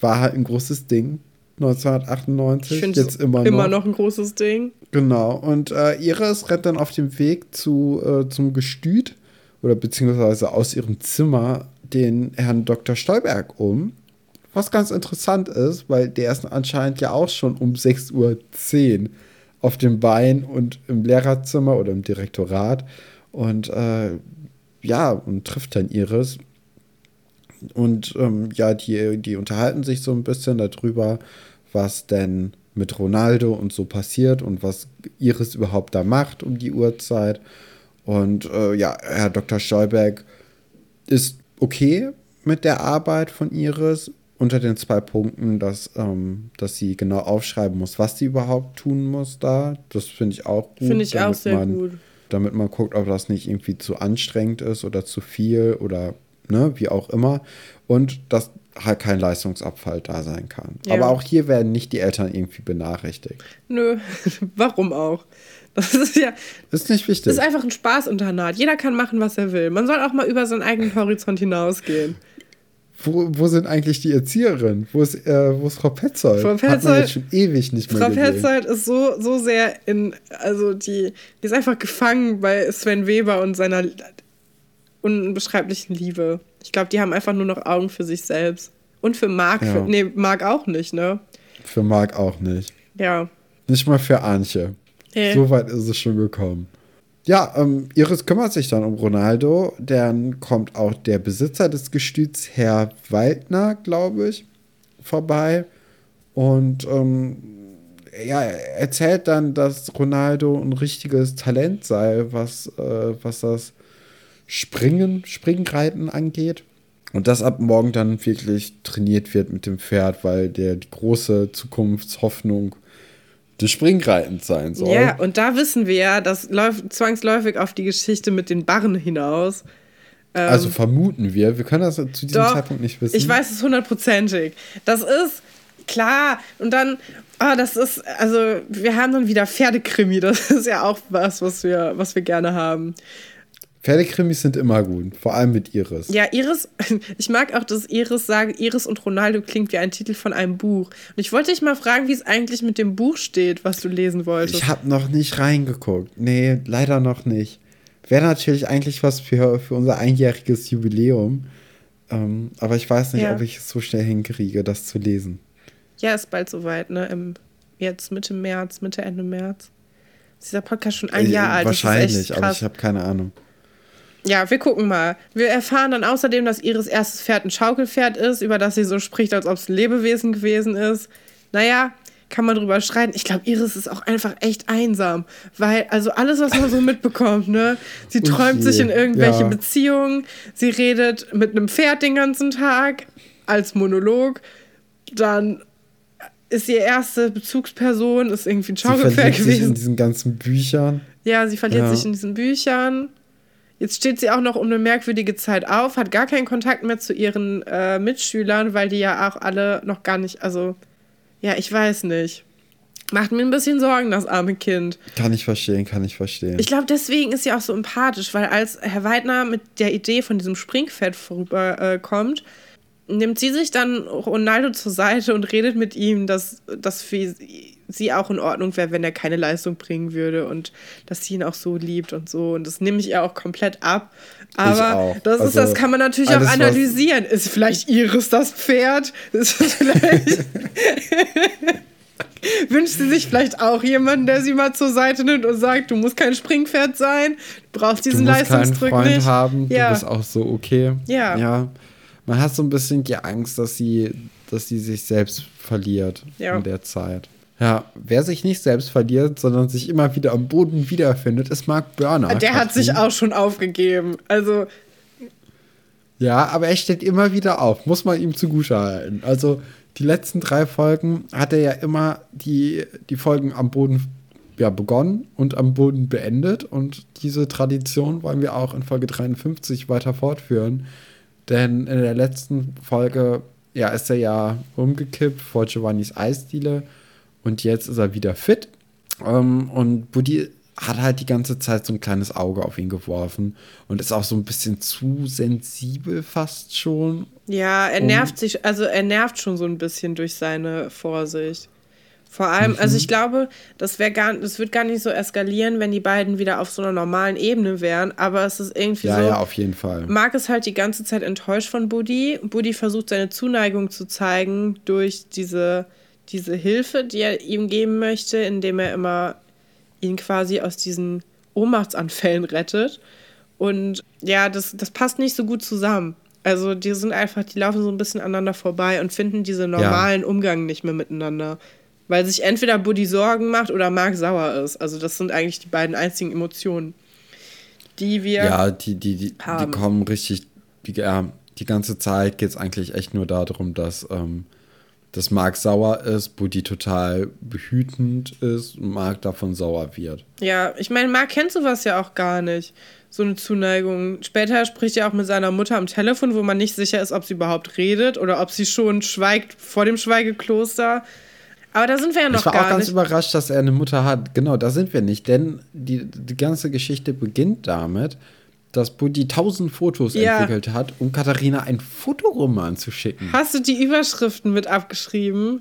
War halt ein großes Ding. 1998. Ich jetzt immer noch. Immer noch ein großes Ding. Genau. Und äh, Iris rennt dann auf dem Weg zu, äh, zum Gestüt oder beziehungsweise aus ihrem Zimmer den Herrn Dr. Stolberg um. Was ganz interessant ist, weil der ist anscheinend ja auch schon um 6.10 Uhr auf dem Bein und im Lehrerzimmer oder im Direktorat und äh, ja, und trifft dann Iris. Und ähm, ja, die, die unterhalten sich so ein bisschen darüber, was denn mit Ronaldo und so passiert und was Iris überhaupt da macht um die Uhrzeit. Und äh, ja, Herr Dr. Stolberg ist okay mit der Arbeit von Iris unter den zwei Punkten, dass, ähm, dass sie genau aufschreiben muss, was sie überhaupt tun muss da. Das finde ich auch gut. Finde ich auch sehr man, gut. Damit man guckt, ob das nicht irgendwie zu anstrengend ist oder zu viel oder ne, wie auch immer. Und dass halt kein Leistungsabfall da sein kann. Ja. Aber auch hier werden nicht die Eltern irgendwie benachrichtigt. Nö, warum auch? Das ist ja. Ist nicht wichtig. Das ist einfach ein Spaßinternat. Jeder kann machen, was er will. Man soll auch mal über seinen eigenen Horizont hinausgehen. Wo, wo sind eigentlich die Erzieherinnen? Wo ist, äh, wo ist Frau Petzold? Frau Hat man Petzold- jetzt schon ewig nicht mehr Frau gesehen. Petzold ist so, so sehr in, also die, die ist einfach gefangen bei Sven Weber und seiner unbeschreiblichen Liebe. Ich glaube, die haben einfach nur noch Augen für sich selbst. Und für Marc. Ja. Nee, Marc auch nicht, ne? Für Marc auch nicht. Ja. Nicht mal für Antje. Nee. So weit ist es schon gekommen. Ja, ähm, Iris kümmert sich dann um Ronaldo. Dann kommt auch der Besitzer des Gestüts, Herr Waldner, glaube ich, vorbei. Und ähm, ja, er erzählt dann, dass Ronaldo ein richtiges Talent sei, was, äh, was das Springen, Springreiten angeht. Und dass ab morgen dann wirklich trainiert wird mit dem Pferd, weil der die große Zukunftshoffnung des Springreitens sein soll. Ja, und da wissen wir ja, das läuft zwangsläufig auf die Geschichte mit den Barren hinaus. also vermuten wir, wir können das zu diesem Doch, Zeitpunkt nicht wissen. Ich weiß es hundertprozentig. Das ist klar. Und dann, ah, das ist, also wir haben dann wieder Pferdekrimi. Das ist ja auch was, was wir, was wir gerne haben. Pferdekrimis sind immer gut, vor allem mit Iris. Ja, Iris, ich mag auch, dass Iris sagt, Iris und Ronaldo klingt wie ein Titel von einem Buch. Und ich wollte dich mal fragen, wie es eigentlich mit dem Buch steht, was du lesen wolltest. Ich habe noch nicht reingeguckt. Nee, leider noch nicht. Wäre natürlich eigentlich was für, für unser einjähriges Jubiläum. Ähm, aber ich weiß nicht, Ja. ob ich es so schnell hinkriege, das zu lesen. Ja, ist bald soweit, ne? Im, jetzt Mitte März, Mitte, Ende März. Ist dieser Podcast schon ein Äh, Jahr alt? Wahrscheinlich, aber ich habe keine Ahnung. Ja, wir gucken mal. Wir erfahren dann außerdem, dass Iris erstes Pferd ein Schaukelpferd ist, über das sie so spricht, als ob es ein Lebewesen gewesen ist. Naja, kann man drüber streiten. Ich glaube, Iris ist auch einfach echt einsam. Weil, also alles, was man so mitbekommt, ne? Sie Oh träumt je, sich in irgendwelche ja. Beziehungen. Sie redet mit einem Pferd den ganzen Tag als Monolog. Dann ist ihre erste Bezugsperson, ist irgendwie ein Sie Schaukelpferd verliert sich in gewesen. diesen ganzen Büchern. Ja, sie verliert Ja. sich in diesen Büchern. Jetzt steht sie auch noch um eine merkwürdige Zeit auf, hat gar keinen Kontakt mehr zu ihren äh, Mitschülern, weil die ja auch alle noch gar nicht, also, ja, ich weiß nicht. Macht mir ein bisschen Sorgen, das arme Kind. Kann ich verstehen, kann ich verstehen. Ich glaube, deswegen ist sie auch so empathisch, weil als Herr Weidner mit der Idee von diesem Springpferd vorüberkommt, äh, nimmt sie sich dann Ronaldo zur Seite und redet mit ihm, dass das für sie auch in Ordnung wäre, wenn er keine Leistung bringen würde und dass sie ihn auch so liebt und so. Und das nehme ich ihr auch komplett ab. Aber auch. das, ist, Also, das kann man natürlich auch alles, was- analysieren. Ist vielleicht Iris das Pferd? Ist es vielleicht. Wünscht sie sich vielleicht auch jemanden, der sie mal zur Seite nimmt und sagt, du musst kein Springpferd sein, du brauchst du diesen musst keinen Leistungsdruck Freund nicht. haben, Ja. du bist auch so okay. Ja. ja. Man hat so ein bisschen die Angst, dass sie, dass sie sich selbst verliert Ja. in der Zeit. Ja, wer sich nicht selbst verliert, sondern sich immer wieder am Boden wiederfindet, ist Mark Burner. Der hat sich auch schon aufgegeben. Also, Ja, aber er steht immer wieder auf, muss man ihm zugute halten. Also die letzten drei Folgen hat er ja immer die, die Folgen am Boden ja, begonnen und am Boden beendet. Und diese Tradition wollen wir auch in Folge 53 weiter fortführen. Denn in der letzten Folge ja, ist er ja umgekippt vor Giovannis Eisdiele und jetzt ist er wieder fit. Ähm, und Buddy hat halt die ganze Zeit so ein kleines Auge auf ihn geworfen und ist auch so ein bisschen zu sensibel fast schon. ja, er nervt sich, also er nervt schon so ein bisschen durch seine Vorsicht. Vor allem, Mhm. also ich glaube, das wäre gar, das wird gar nicht so eskalieren, wenn die beiden wieder auf so einer normalen Ebene wären, aber es ist irgendwie Ja, so. ja, auf jeden Fall. Mark ist halt die ganze Zeit enttäuscht von Buddy. Buddy versucht seine Zuneigung zu zeigen durch diese, diese Hilfe, die er ihm geben möchte, indem er immer ihn quasi aus diesen Ohnmachtsanfällen rettet. Und ja, das, das passt nicht so gut zusammen. Also die sind einfach, die laufen so ein bisschen aneinander vorbei und finden diesen normalen Umgang nicht mehr miteinander. Weil sich entweder Buddy Sorgen macht oder Mark sauer ist. Also das sind eigentlich die beiden einzigen Emotionen, die wir Ja, die, die, die, die haben. kommen richtig, die, ja, die ganze Zeit geht es eigentlich echt nur darum, dass, ähm, dass Mark sauer ist, Buddy total behütend ist und Mark davon sauer wird. Ja, ich meine, Mark kennt sowas ja auch gar nicht. So eine Zuneigung. Später spricht er auch mit seiner Mutter am Telefon, wo man nicht sicher ist, ob sie überhaupt redet oder ob sie schon schweigt vor dem Schweigekloster. Aber da sind wir ja noch ich war gar auch ganz nicht. überrascht, dass er eine Mutter hat. Genau, da sind wir nicht, denn die, die ganze Geschichte beginnt damit, dass Buddy tausend Fotos Ja. entwickelt hat, um Katharina einen Fotoroman zu schicken. Hast du die Überschriften mit abgeschrieben?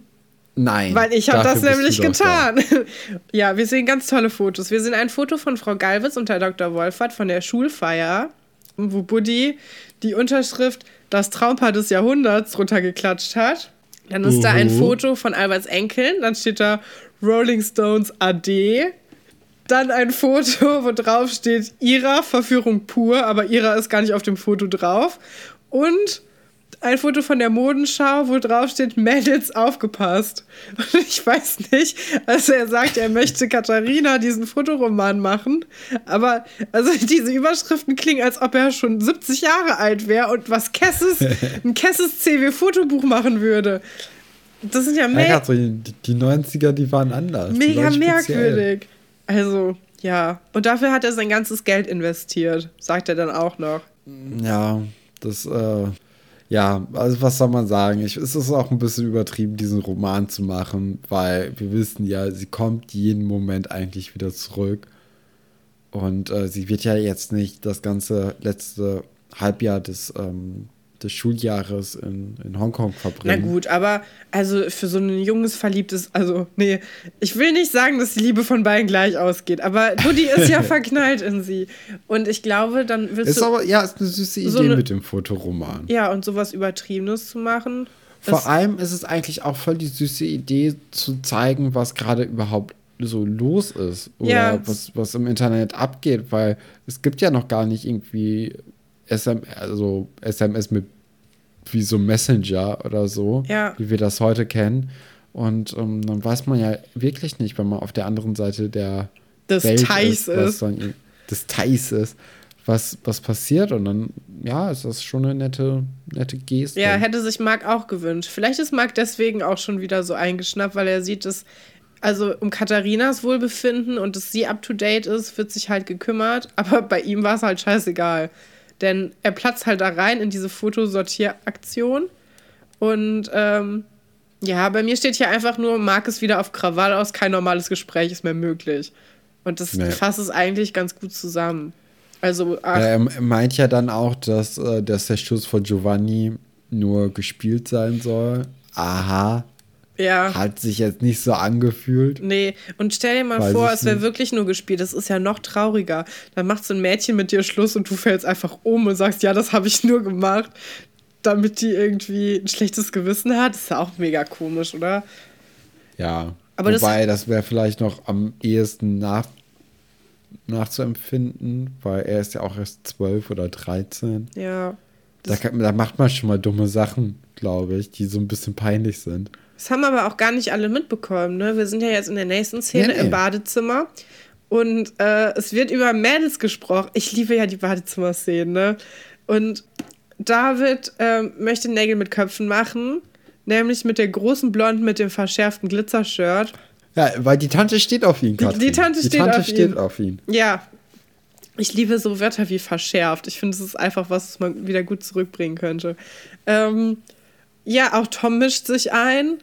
Nein. Weil ich habe das nämlich doch da. getan. ja, wir sehen ganz tolle Fotos. Wir sehen ein Foto von Frau Galwitz und Herr Dr. Wolfert von der Schulfeier, wo Buddy die Unterschrift Das Traumpaar des Jahrhunderts runtergeklatscht hat. Dann ist da ein. Foto von Alberts Enkeln, dann steht da Rolling Stones AD. Dann ein Foto, wo drauf steht Ira, Verführung pur, aber Ira ist gar nicht auf dem Foto drauf. Und ein Foto von der Modenschau, wo drauf steht, Mädels aufgepasst. Und ich weiß nicht, also er sagt, er möchte Katharina diesen Fotoroman machen, aber also diese Überschriften klingen, als ob er schon 70 Jahre alt wäre und was Kesses, ein Kesses CW-Fotobuch machen würde. Das sind ja Ja, me grad so die, die 90er, die waren anders. Mega waren speziell. Also, ja. Und dafür hat er sein ganzes Geld investiert, sagt er dann auch noch. Ja, das, äh, ja, also was soll man sagen? Ich, es ist auch ein bisschen übertrieben, diesen Roman zu machen, weil wir wissen ja, sie kommt jeden Moment eigentlich wieder zurück. Und äh, sie wird ja jetzt nicht das ganze letzte Halbjahr des, ähm, des Schuljahres in, in Hongkong Na verbringen. gut, aber also für so ein junges Verliebtes, also nee, ich will nicht sagen, dass die Liebe von beiden gleich ausgeht, aber Buddy ist ja verknallt in sie. Und ich glaube, dann willst Ist du. aber, ja, ist eine süße Idee so eine- mit dem Fotoroman. ja, und sowas Übertriebenes zu machen. Vor allem ist es eigentlich auch voll die süße Idee zu zeigen, was gerade überhaupt so los ist oder Ja. was, was im Internet abgeht, weil es gibt ja noch gar nicht irgendwie SM, also SMS mit wie so Messenger oder so, Ja. wie wir das heute kennen. Und ähm, dann weiß man ja wirklich nicht, wenn man auf der anderen Seite der Des Welt Teils was ist. Dann, des Teils ist, was, was passiert. Und dann, ja, ist das schon eine nette, nette Geste. Ja, hätte sich Marc auch gewünscht. Vielleicht ist Marc deswegen auch schon wieder so eingeschnappt, weil er sieht, dass, also um Katharinas Wohlbefinden und dass sie up to date ist, wird sich halt gekümmert. Aber bei ihm war es halt scheißegal. Denn er platzt halt da rein in diese Fotosortieraktion. Und ähm, ja, bei mir steht hier einfach nur, Marc ist wieder auf Krawall aus, kein normales Gespräch ist mehr möglich. Und das Nee. fasst es eigentlich ganz gut zusammen. Also, ach, er er meint ja dann auch, dass, äh, dass der Schuss von Giovanni nur gespielt sein soll. Aha, ja. hat sich jetzt nicht so angefühlt. Nee, und stell dir mal Weiß vor, es wäre wirklich nur gespielt. Das ist ja noch trauriger. Dann macht so ein Mädchen mit dir Schluss und du fällst einfach um und sagst, ja, das habe ich nur gemacht, damit die irgendwie ein schlechtes Gewissen hat. Das ist ja auch mega komisch, oder? Ja, Aber das- wobei das, wäre vielleicht noch am ehesten nach, nachzuempfinden, weil er ist ja auch erst 12 oder 13. Ja. Da, kann, da macht man schon mal dumme Sachen, glaube ich, die so ein bisschen peinlich sind. Das haben aber auch gar nicht alle mitbekommen, ne? Wir sind ja jetzt in der nächsten Szene Nee, nee. im Badezimmer. Und äh, es wird über Mädels gesprochen. Ich liebe ja die Badezimmer-Szenen, ne? Und David ähm, möchte Nägel mit Köpfen machen. Nämlich mit der großen Blonden mit dem verschärften Glitzershirt. Ja, weil die Tante steht auf ihn, Katrin. die Tante steht auf steht ihn. auf ihn. Ja. Ich liebe so Wörter wie verschärft. Ich finde, es ist einfach was, was man wieder gut zurückbringen könnte. Ähm, ja, auch Tom mischt sich ein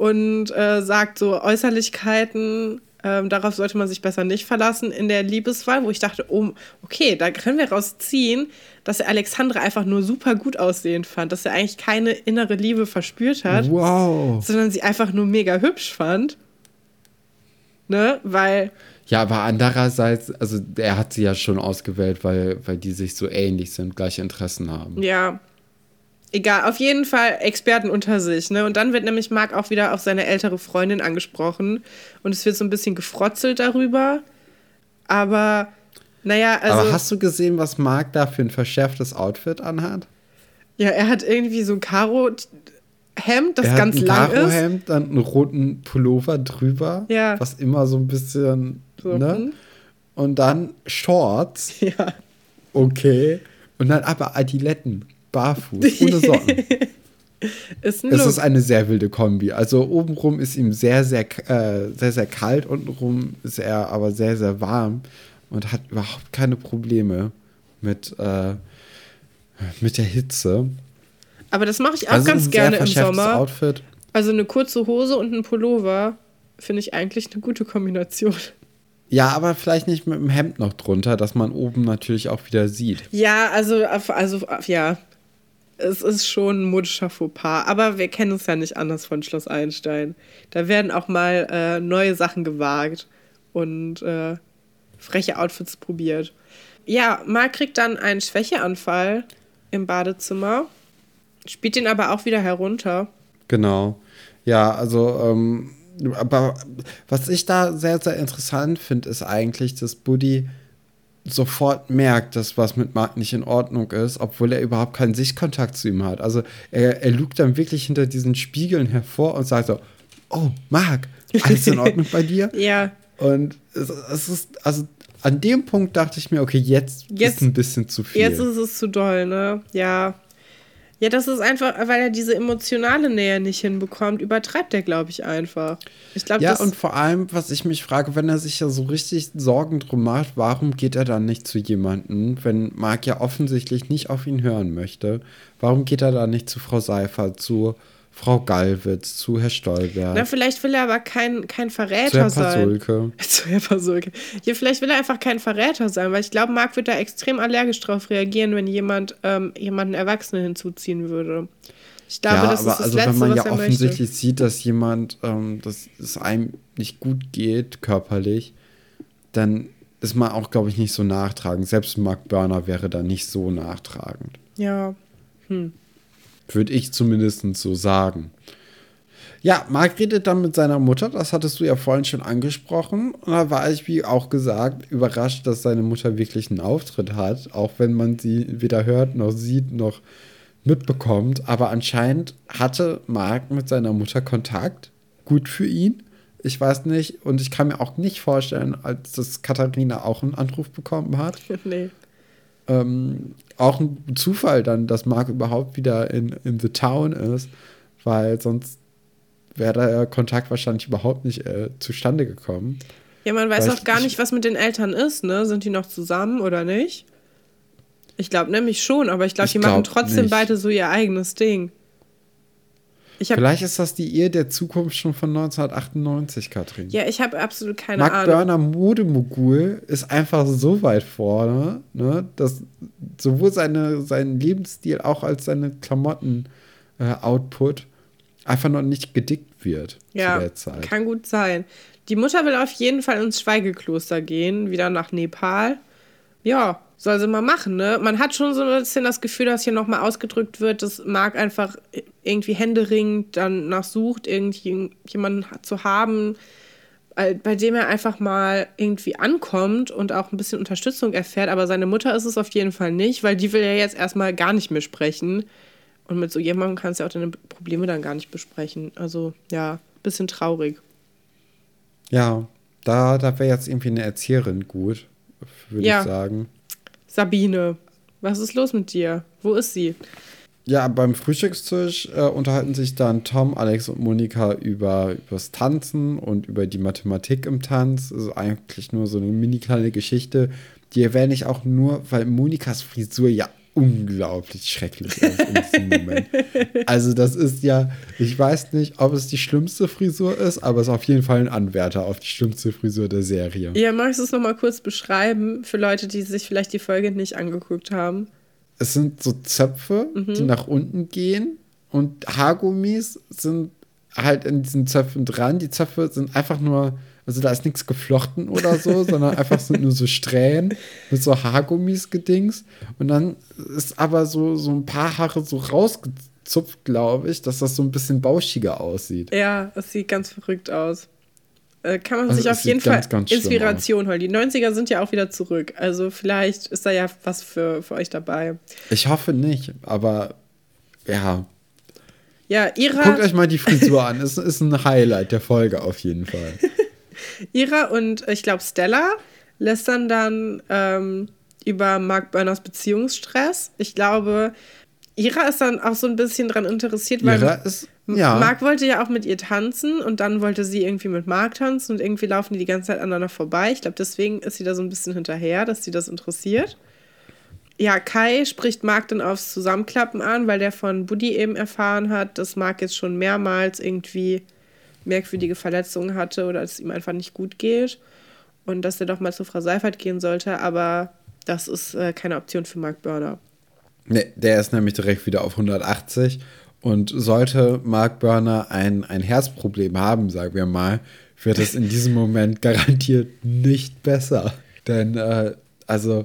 und äh, sagt so Äußerlichkeiten, ähm, darauf sollte man sich besser nicht verlassen in der Liebeswahl, wo ich dachte, oh, okay, da können wir rausziehen, dass er Alexandra einfach nur super gut aussehend fand, dass er eigentlich keine innere Liebe verspürt hat Wow. sondern sie einfach nur mega hübsch fand. Ne? Weil, Ja, aber andererseits, also er hat sie ja schon ausgewählt, weil, weil die sich so ähnlich sind, gleiche Interessen haben. ja, egal, auf jeden Fall Experten unter sich. Ne? Und dann wird nämlich Marc auch wieder auf seine ältere Freundin angesprochen. Und es wird so ein bisschen gefrotzelt darüber. Aber, naja, also. aber hast du gesehen, was Marc da für ein verschärftes Outfit anhat? Ja, er hat irgendwie so ein Karo Hemd, das er ganz hat ein lang ist. Karohemd, dann einen roten Pullover drüber, Ja. was immer so ein bisschen, So, ne? hm. Und dann Shorts, Ja. okay. Und dann aber Adiletten, barfuß, ohne Socken. Ist Es ist eine sehr wilde Kombi. Also obenrum ist ihm sehr, sehr, äh, sehr, sehr kalt, untenrum ist er aber sehr, sehr warm und hat überhaupt keine Probleme mit, äh, mit der Hitze. Aber das mache ich auch also ganz gerne im Sommer. Outfit. Also eine kurze Hose und ein Pullover finde ich eigentlich eine gute Kombination. Ja, aber vielleicht nicht mit dem Hemd noch drunter, dass man oben natürlich auch wieder sieht. Ja, also, also ja, es ist schon ein modischer Fauxpas. Aber wir kennen es ja nicht anders von Schloss Einstein. Da werden auch mal äh, neue Sachen gewagt und äh, freche Outfits probiert. Ja, Marc kriegt dann einen Schwächeanfall im Badezimmer, spielt den aber auch wieder herunter. Genau. Ja, also, ähm, aber was ich da sehr, sehr interessant finde, ist eigentlich, dass Buddy sofort merkt, dass was mit Mark nicht in Ordnung ist, obwohl er überhaupt keinen Sichtkontakt zu ihm hat. Also er, er lugt dann wirklich hinter diesen Spiegeln hervor und sagt so, oh, Mark, alles in Ordnung bei dir? Ja, Und es, es ist, also an dem Punkt dachte ich mir, okay, jetzt, Jetzt- ist ein bisschen zu viel. jetzt ist es zu doll, ne? Ja. Ja, das ist einfach, weil er diese emotionale Nähe nicht hinbekommt, übertreibt er, glaube ich, einfach. Ich glaube, Ja, und vor allem, was ich mich frage, wenn er sich ja so richtig Sorgen drum macht, warum geht er dann nicht zu jemandem, wenn Marc ja offensichtlich nicht auf ihn hören möchte? Warum geht er dann nicht zu Frau Seifert, zu Frau Gallwitz, zu Herr Stolberg, Na, vielleicht will er aber kein, kein zu Verräter Herr sein. Pasulke? Zu Herr Pasulke. Ja, vielleicht will er einfach kein Verräter sein, weil ich glaube, Marc wird da extrem allergisch drauf reagieren, wenn jemand ähm, jemanden Erwachsenen hinzuziehen würde. Ich glaube, ja, das aber ist das also Letzte, wenn man was ja offensichtlich möchte. sieht, dass jemand, ähm, dass es einem nicht gut geht, körperlich, dann ist man auch, glaube ich, nicht so nachtragend. Selbst Mark Burner wäre da nicht so nachtragend. Ja. Würde ich zumindest so sagen. Ja, Marc redet dann mit seiner Mutter, das hattest du ja vorhin schon angesprochen. Und da war ich, wie auch gesagt, überrascht, dass seine Mutter wirklich einen Auftritt hat, auch wenn man sie weder hört, noch sieht, noch mitbekommt. Aber anscheinend hatte Marc mit seiner Mutter Kontakt. Gut für ihn. Ich weiß nicht. Und ich kann mir auch nicht vorstellen, als dass Katharina auch einen Anruf bekommen hat nee. Ähm, auch ein Zufall dann, dass Mark überhaupt wieder in, in The Town ist, weil sonst wäre der Kontakt wahrscheinlich überhaupt nicht äh, zustande gekommen. Ja, man weiß auch gar ich- nicht, was mit den Eltern ist, ne? Sind die noch zusammen oder nicht? Ich glaube nämlich schon, aber ich glaube, die machen glaub trotzdem nicht. beide so ihr eigenes Ding. Vielleicht ist das die Ehe der Zukunft schon von 1998, Katrin. ja, ich habe absolut keine Mark Ahnung. Burner Modemogul ist einfach so weit vorne, ne, dass sowohl seine, sein Lebensstil auch als seine Klamotten-Output einfach noch nicht gedickt wird zu Ja, der Zeit. kann gut sein. Die Mutter will auf jeden Fall ins Schweigekloster gehen, wieder nach Nepal. Ja, soll sie mal machen, ne? Man hat schon so ein bisschen das Gefühl, dass hier nochmal ausgedrückt wird, dass Marc einfach irgendwie händeringend danach sucht, irgendjemanden zu haben, bei dem er einfach mal irgendwie ankommt und auch ein bisschen Unterstützung erfährt. Aber seine Mutter ist es auf jeden Fall nicht, weil die will ja jetzt erstmal gar nicht mehr sprechen. Und mit so jemandem kannst du ja auch deine Probleme dann gar nicht besprechen. Also ja, bisschen traurig. Ja, da, da wäre jetzt irgendwie eine Erzieherin gut, würde Ja. ich sagen. Sabine, was ist los mit dir? Wo ist sie? Ja, beim Frühstückstisch äh, unterhalten sich dann Tom, Alex und Monika über übers Tanzen und über die Mathematik im Tanz. Also eigentlich nur so eine mini kleine Geschichte. Die erwähne ich auch nur, weil Monikas Frisur ja unglaublich schrecklich ist in diesem Moment. Also das ist ja, ich weiß nicht, ob es die schlimmste Frisur ist, aber es ist auf jeden Fall ein Anwärter auf die schlimmste Frisur der Serie. Ja, magst du es nochmal kurz beschreiben für Leute, die sich vielleicht die Folge nicht angeguckt haben? es sind so Zöpfe, die nach unten gehen und Haargummis sind halt in diesen Zöpfen dran. Die Zöpfe sind einfach nur, also da ist nichts geflochten oder so, sondern einfach sind nur so Strähnen mit so Haargummis gedings. Und dann ist aber so, so ein paar Haare so rausgezupft, glaube ich, dass das so ein bisschen bauschiger aussieht. Ja, es sieht ganz verrückt aus. Äh, kann man Also sich auf jeden ganz, Fall ganz Inspiration holen. Die 90er sind ja auch wieder zurück. Also vielleicht ist da ja was für, für euch dabei. Ich hoffe nicht, aber ja. Ja, Ira. Guckt euch mal die Frisur an. Es ist ein Highlight der Folge auf jeden Fall. Ira und ich glaube Stella lästern dann ähm, über Mark Burners Beziehungsstress. Ich glaube, Ira ist dann auch so ein bisschen daran interessiert, weil Ira ist, ja. Mark wollte ja auch mit ihr tanzen und dann wollte sie irgendwie mit Mark tanzen und irgendwie laufen die die ganze Zeit aneinander vorbei. Ich glaube, deswegen ist sie da so ein bisschen hinterher, dass sie das interessiert. Ja, Kai spricht Mark dann aufs Zusammenklappen an, weil der von Buddy eben erfahren hat, dass Mark jetzt schon mehrmals irgendwie merkwürdige Verletzungen hatte oder dass es ihm einfach nicht gut geht und dass er doch mal zu Frau Seifert gehen sollte, aber das ist äh, keine Option für Mark Burner. Nee, der ist nämlich direkt wieder auf 180 und sollte Mark Burner ein, ein Herzproblem haben, sagen wir mal, wird es in diesem Moment garantiert nicht besser. Denn, äh, also,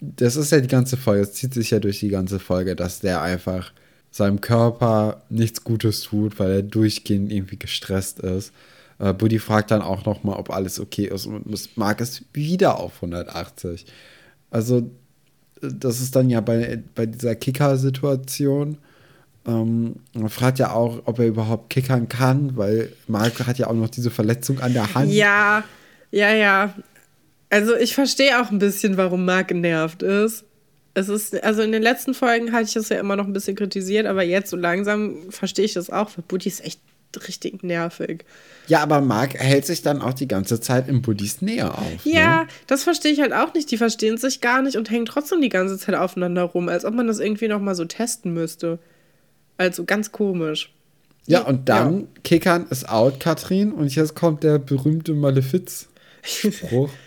das ist ja die ganze Folge, es zieht sich ja durch die ganze Folge, dass der einfach seinem Körper nichts Gutes tut, weil er durchgehend irgendwie gestresst ist. Äh, Buddy fragt dann auch nochmal, ob alles okay ist und Mark ist wieder auf 180. Also, das ist dann ja bei, bei dieser Kicker-Situation. Ähm, man fragt ja auch, ob er überhaupt kickern kann, weil Mark hat ja auch noch diese Verletzung an der Hand. Ja, ja, ja. Also ich verstehe auch ein bisschen, warum Mark genervt ist. Es ist, also in den letzten Folgen hatte ich das ja immer noch ein bisschen kritisiert, aber jetzt so langsam verstehe ich das auch, weil Buddy ist echt richtig nervig. Ja, aber Mark hält sich dann auch die ganze Zeit in Buddys Nähe auf. Ja, ne? das verstehe ich halt auch nicht. Die verstehen sich gar nicht und hängen trotzdem die ganze Zeit aufeinander rum, als ob man das irgendwie noch mal so testen müsste. Also ganz komisch. Ja, und dann ja. Kickern ist out, Katrin, und jetzt kommt der berühmte Malefiz-Spruch.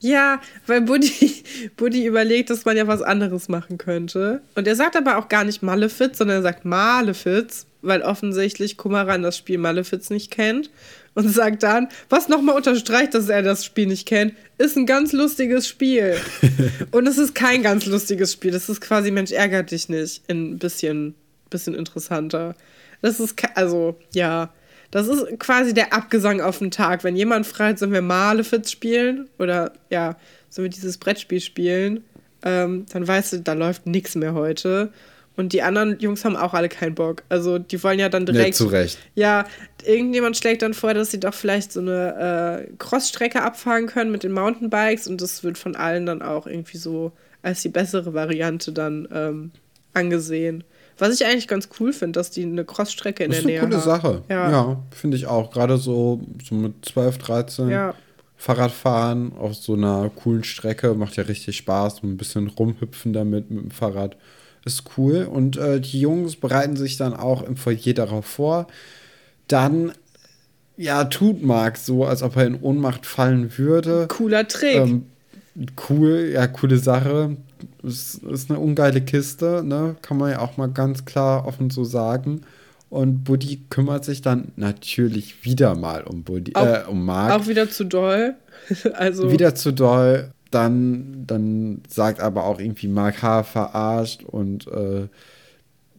Ja, weil Buddy, Buddy überlegt, dass man ja was anderes machen könnte. Und er sagt aber auch gar nicht Malefiz, sondern er sagt Malefiz, weil offensichtlich Kumaran das Spiel Malefiz nicht kennt. Und sagt dann, was nochmal unterstreicht, dass er das Spiel nicht kennt, ist ein ganz lustiges Spiel. Und es ist kein ganz lustiges Spiel. Das ist quasi Mensch, ärgert dich nicht. Ein bisschen, bisschen interessanter. Das ist, also, ja. Das ist quasi der Abgesang auf den Tag. Wenn jemand fragt, sollen wir Malefiz spielen oder ja, sollen wir dieses Brettspiel spielen, ähm, dann weißt du, da läuft nichts mehr heute. Und die anderen Jungs haben auch alle keinen Bock. Also die wollen ja dann direkt. Nee, zu Recht. Ja, irgendjemand schlägt dann vor, dass sie doch vielleicht so eine äh, Crossstrecke abfahren können mit den Mountainbikes und das wird von allen dann auch irgendwie so als die bessere Variante dann ähm, angesehen. Was ich eigentlich ganz cool finde, dass die eine Crossstrecke in der Nähe haben. Das ist eine coole Sache. Ja, ja finde ich auch. Gerade so, so mit 12, 13. Ja. Fahrradfahren auf so einer coolen Strecke macht ja richtig Spaß. Ein bisschen rumhüpfen damit mit dem Fahrrad ist cool. Und äh, die Jungs bereiten sich dann auch im Foyer darauf vor. Dann, ja, tut Marc so, als ob er in Ohnmacht fallen würde. Cooler Trick. Ähm, cool, ja, coole Sache ist, ist eine ungeile Kiste, ne? Kann man ja auch mal ganz klar offen so sagen. Und Buddy kümmert sich dann natürlich wieder mal um Buddy, auch, äh, um Mark. Auch wieder zu doll. also wieder zu doll. Dann, dann sagt aber auch irgendwie Mark H. verarscht und äh,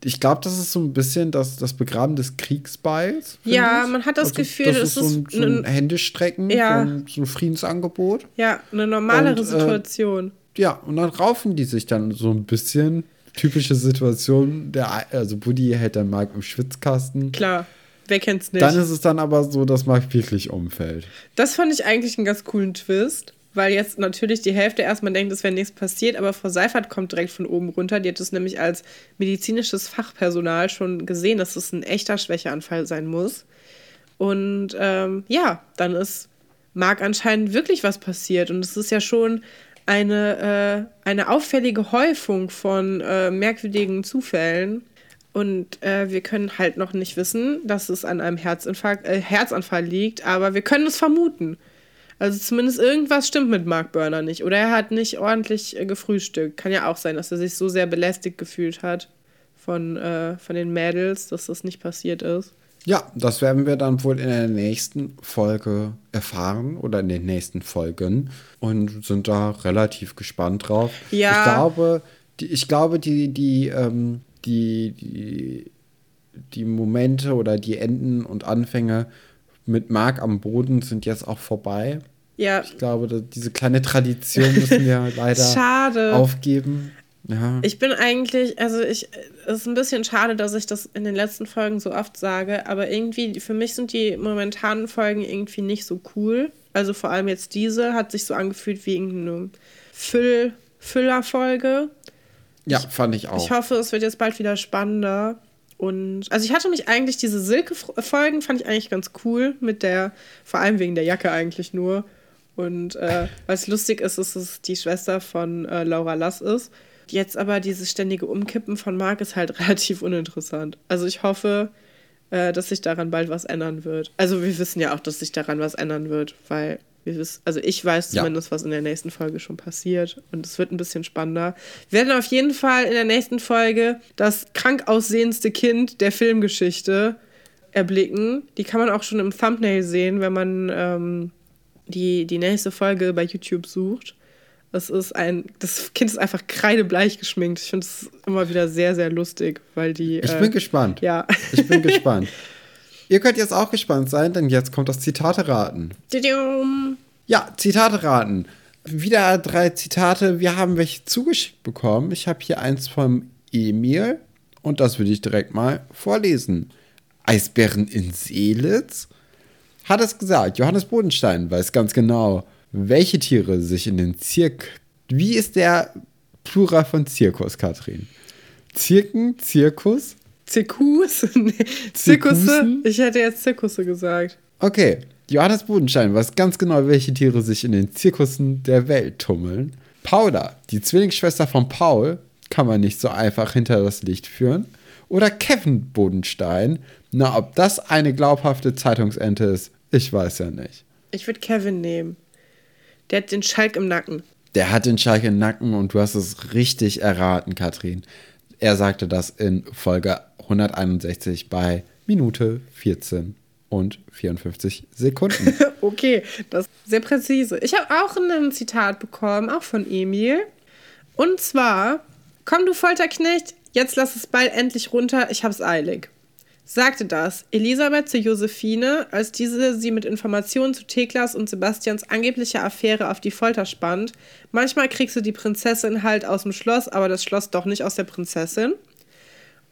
ich glaube, das ist so ein bisschen das, das Begraben des Kriegsbeils. Ja, ich. man hat das also, Gefühl, das ist so ein, so ein Händestrecken, ja. so, ein, so ein Friedensangebot. Ja, eine normalere und, äh, Situation ja, und dann raufen die sich dann so ein bisschen. Typische Situation, der, also Buddy hält dann Mark im Schwitzkasten. Klar, wer kennt's nicht. Dann ist es dann aber so, dass Mark wirklich umfällt. Das fand ich eigentlich einen ganz coolen Twist, weil jetzt natürlich die Hälfte erstmal denkt, es wäre nichts passiert, aber Frau Seifert kommt direkt von oben runter. Die hat es nämlich als medizinisches Fachpersonal schon gesehen, dass es ein echter Schwächeanfall sein muss. Und ähm, ja, dann ist Mark anscheinend wirklich was passiert. Und es ist ja schon eine, äh, eine auffällige Häufung von äh, merkwürdigen Zufällen. Und äh, wir können halt noch nicht wissen, dass es an einem Herzinfarkt, äh, Herzanfall liegt, aber wir können es vermuten. Also zumindest irgendwas stimmt mit Mark Burner nicht. Oder er hat nicht ordentlich äh, gefrühstückt. Kann ja auch sein, dass er sich so sehr belästigt gefühlt hat von, äh, von den Mädels, dass das nicht passiert ist. Ja, das werden wir dann wohl in der nächsten Folge erfahren oder in den nächsten Folgen und sind da relativ gespannt drauf. Ja. Ich glaube, die, ich glaube, die, die, ähm, die, die, die Momente oder die Enden und Anfänge mit Mark am Boden sind jetzt auch vorbei. Ja. Ich glaube, diese kleine Tradition müssen wir leider Schade. aufgeben. Ja. Ich bin eigentlich, also ich, es ist ein bisschen schade, dass ich das in den letzten Folgen so oft sage, aber irgendwie, für mich sind die momentanen Folgen irgendwie nicht so cool. Also vor allem jetzt diese hat sich so angefühlt wie irgendeine Füll Füllerfolge. Ja, fand ich auch. Ich hoffe, es wird jetzt bald wieder spannender. Und also ich hatte mich eigentlich, diese Silke-Folgen fand ich eigentlich ganz cool mit der, vor allem wegen der Jacke eigentlich nur. Und äh, weil es lustig ist, dass es die Schwester von äh, Laura Lass ist. Jetzt aber dieses ständige Umkippen von Marc ist halt relativ uninteressant. Also ich hoffe, äh, dass sich daran bald was ändern wird. Also wir wissen ja auch, dass sich daran was ändern wird, weil wir wissen, also ich weiß zumindest, ja. was in der nächsten Folge schon passiert und es wird ein bisschen spannender. Wir werden auf jeden Fall in der nächsten Folge das krank aussehendste Kind der Filmgeschichte erblicken. Die kann man auch schon im Thumbnail sehen, wenn man ähm, die, die nächste Folge bei YouTube sucht. Das ist ein, das Kind ist einfach kreidebleich geschminkt. Ich finde es immer wieder sehr, sehr lustig, weil die. Ich äh, bin gespannt. Ja. Ich bin gespannt. Ihr könnt jetzt auch gespannt sein, denn jetzt kommt das Zitate raten. Ja, Zitate raten. Wieder drei Zitate. Wir haben welche zugeschickt bekommen. Ich habe hier eins vom Emil und das würde ich direkt mal vorlesen. Eisbären in Seelitz? Hat es gesagt. Johannes Bodenstein weiß ganz genau welche Tiere sich in den Zirk. Wie ist der Plural von Zirkus, Katrin? Zirken, Zirkus? Zirkus? nee. Zirkusse? Ich hätte jetzt Zirkusse gesagt. Okay. Johannes Bodenstein weiß ganz genau, welche Tiere sich in den Zirkussen der Welt tummeln. Paula, die Zwillingsschwester von Paul, kann man nicht so einfach hinter das Licht führen. Oder Kevin Bodenstein. Na, ob das eine glaubhafte Zeitungsente ist, ich weiß ja nicht. Ich würde Kevin nehmen. Der hat den Schalk im Nacken. Der hat den Schalk im Nacken und du hast es richtig erraten, Katrin. Er sagte das in Folge 161 bei Minute 14 und 54 Sekunden. okay, das ist sehr präzise. Ich habe auch ein Zitat bekommen, auch von Emil. Und zwar: Komm, du Folterknecht, jetzt lass es bald endlich runter, ich hab's eilig sagte das Elisabeth zu Josephine, als diese sie mit Informationen zu Theklas und Sebastians angeblicher Affäre auf die Folter spannt. Manchmal kriegst du die Prinzessin halt aus dem Schloss, aber das Schloss doch nicht aus der Prinzessin.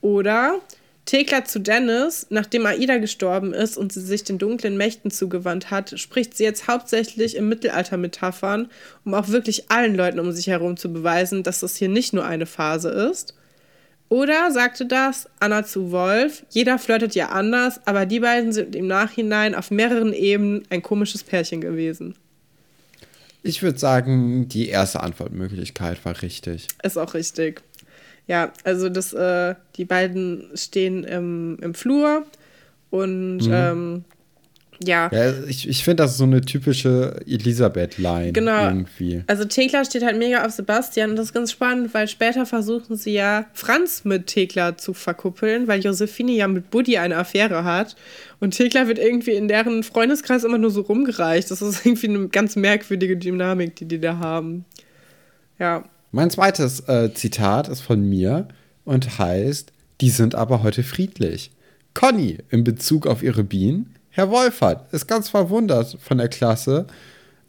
Oder Thekla zu Dennis, nachdem Aida gestorben ist und sie sich den dunklen Mächten zugewandt hat, spricht sie jetzt hauptsächlich im Mittelalter-Metaphern, um auch wirklich allen Leuten um sich herum zu beweisen, dass das hier nicht nur eine Phase ist. Oder sagte das Anna zu Wolf, jeder flirtet ja anders, aber die beiden sind im Nachhinein auf mehreren Ebenen ein komisches Pärchen gewesen. Ich würde sagen, die erste Antwortmöglichkeit war richtig. Ist auch richtig. Ja, also das, äh, die beiden stehen im, im Flur und mhm. ähm, ja. ja ich ich finde, das ist so eine typische Elisabeth-Line genau. irgendwie. Also Thekla steht halt mega auf Sebastian und das ist ganz spannend, weil später versuchen sie ja Franz mit Thekla zu verkuppeln, weil Josephine ja mit Buddy eine Affäre hat und Thekla wird irgendwie in deren Freundeskreis immer nur so rumgereicht. Das ist irgendwie eine ganz merkwürdige Dynamik, die die da haben. Ja. Mein zweites äh, Zitat ist von mir und heißt, die sind aber heute friedlich. Conny in Bezug auf ihre Bienen Herr Wolfert ist ganz verwundert von der Klasse.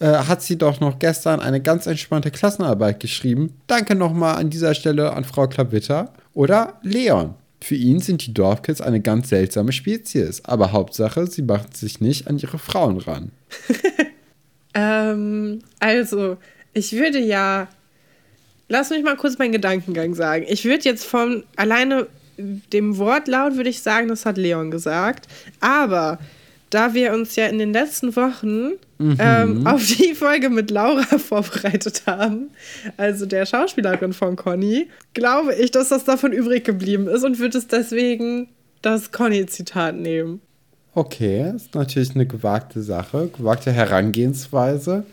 Äh, hat sie doch noch gestern eine ganz entspannte Klassenarbeit geschrieben. Danke nochmal an dieser Stelle an Frau Klavitter. Oder Leon. Für ihn sind die Dorfkids eine ganz seltsame Spezies, aber Hauptsache, sie macht sich nicht an ihre Frauen ran. ähm, also, ich würde ja. Lass mich mal kurz meinen Gedankengang sagen. Ich würde jetzt von alleine dem Wortlaut würde ich sagen, das hat Leon gesagt. Aber da wir uns ja in den letzten Wochen mhm. ähm, auf die Folge mit Laura vorbereitet haben, also der Schauspielerin von Conny, glaube ich, dass das davon übrig geblieben ist und würde es deswegen das Conny-Zitat nehmen. Okay, ist natürlich eine gewagte Sache, gewagte Herangehensweise.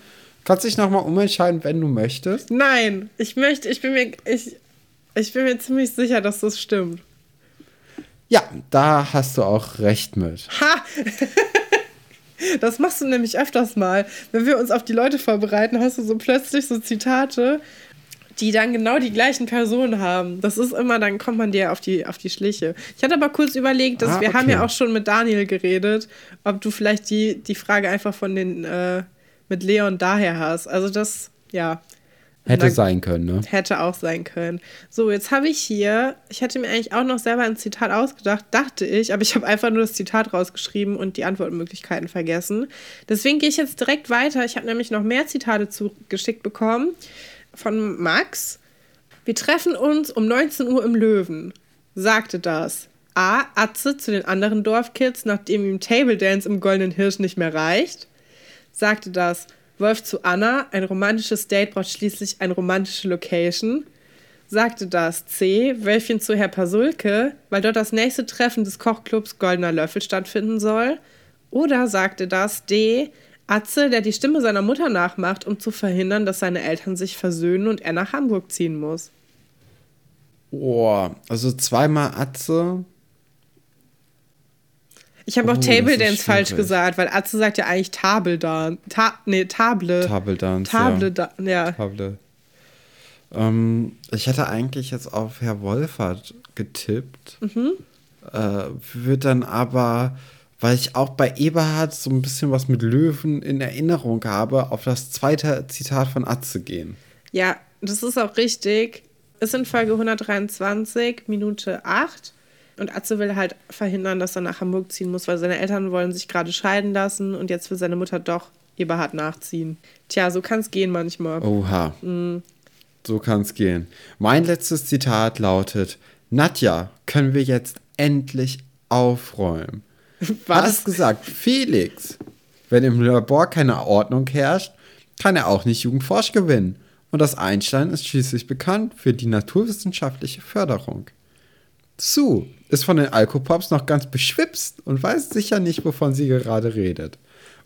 Kannst dich nochmal umentscheiden, wenn du möchtest? Nein, ich möchte, ich bin mir, ich, ich bin mir ziemlich sicher, dass das stimmt. Ja, da hast du auch recht mit. Ha! Das machst du nämlich öfters mal. Wenn wir uns auf die Leute vorbereiten, hast du so plötzlich so Zitate, die dann genau die gleichen Personen haben. Das ist immer, dann kommt man dir auf die, auf die Schliche. Ich hatte aber kurz überlegt, dass ah, wir haben ja auch schon mit Daniel geredet, ob du vielleicht die, die Frage einfach von den äh, mit Leon daher hast. Also das, ja. Hätte sein können, ne? Hätte auch sein können. So, jetzt habe ich hier, ich hätte mir eigentlich auch noch selber ein Zitat ausgedacht, dachte ich, aber ich habe einfach nur das Zitat rausgeschrieben und die Antwortmöglichkeiten vergessen. Deswegen gehe ich jetzt direkt weiter. Ich habe nämlich noch mehr Zitate zugeschickt bekommen von Max. Wir treffen uns um 19 Uhr im Löwen. Sagte das. A. Atze zu den anderen Dorfkids, nachdem ihm Table Dance im Goldenen Hirsch nicht mehr reicht. Sagte das. Wolf zu Anna, ein romantisches Date braucht schließlich eine romantische Location. Sagte das C. Wölfchen zu Herr Pasulke, weil dort das nächste Treffen des Kochclubs Goldener Löffel stattfinden soll. Oder sagte das D. Atze, der die Stimme seiner Mutter nachmacht, um zu verhindern, dass seine Eltern sich versöhnen und er nach Hamburg ziehen muss. Boah, also zweimal Atze. Ich habe oh, auch Table Dance falsch gesagt, weil Atze sagt ja eigentlich Table Dance. Ta nee, Table. Table Dance. Table, ja. ja. Table. Ähm, ich hätte eigentlich jetzt auf Herr Wolfert getippt. Mhm. Äh, wird dann aber, weil ich auch bei Eberhard so ein bisschen was mit Löwen in Erinnerung habe, auf das zweite Zitat von Atze gehen. Ja, das ist auch richtig. Ist in Folge 123, Minute 8. Und Atze will halt verhindern, dass er nach Hamburg ziehen muss, weil seine Eltern wollen sich gerade scheiden lassen und jetzt will seine Mutter doch Eberhard nachziehen. Tja, so kann es gehen manchmal. Oha. Mhm. So kann es gehen. Mein letztes Zitat lautet: Nadja, können wir jetzt endlich aufräumen? Was? Hat es gesagt, Felix. Wenn im Labor keine Ordnung herrscht, kann er auch nicht Jugendforsch gewinnen. Und das Einstein ist schließlich bekannt für die naturwissenschaftliche Förderung. Zu ist von den Alkopops noch ganz beschwipst und weiß sicher nicht, wovon sie gerade redet.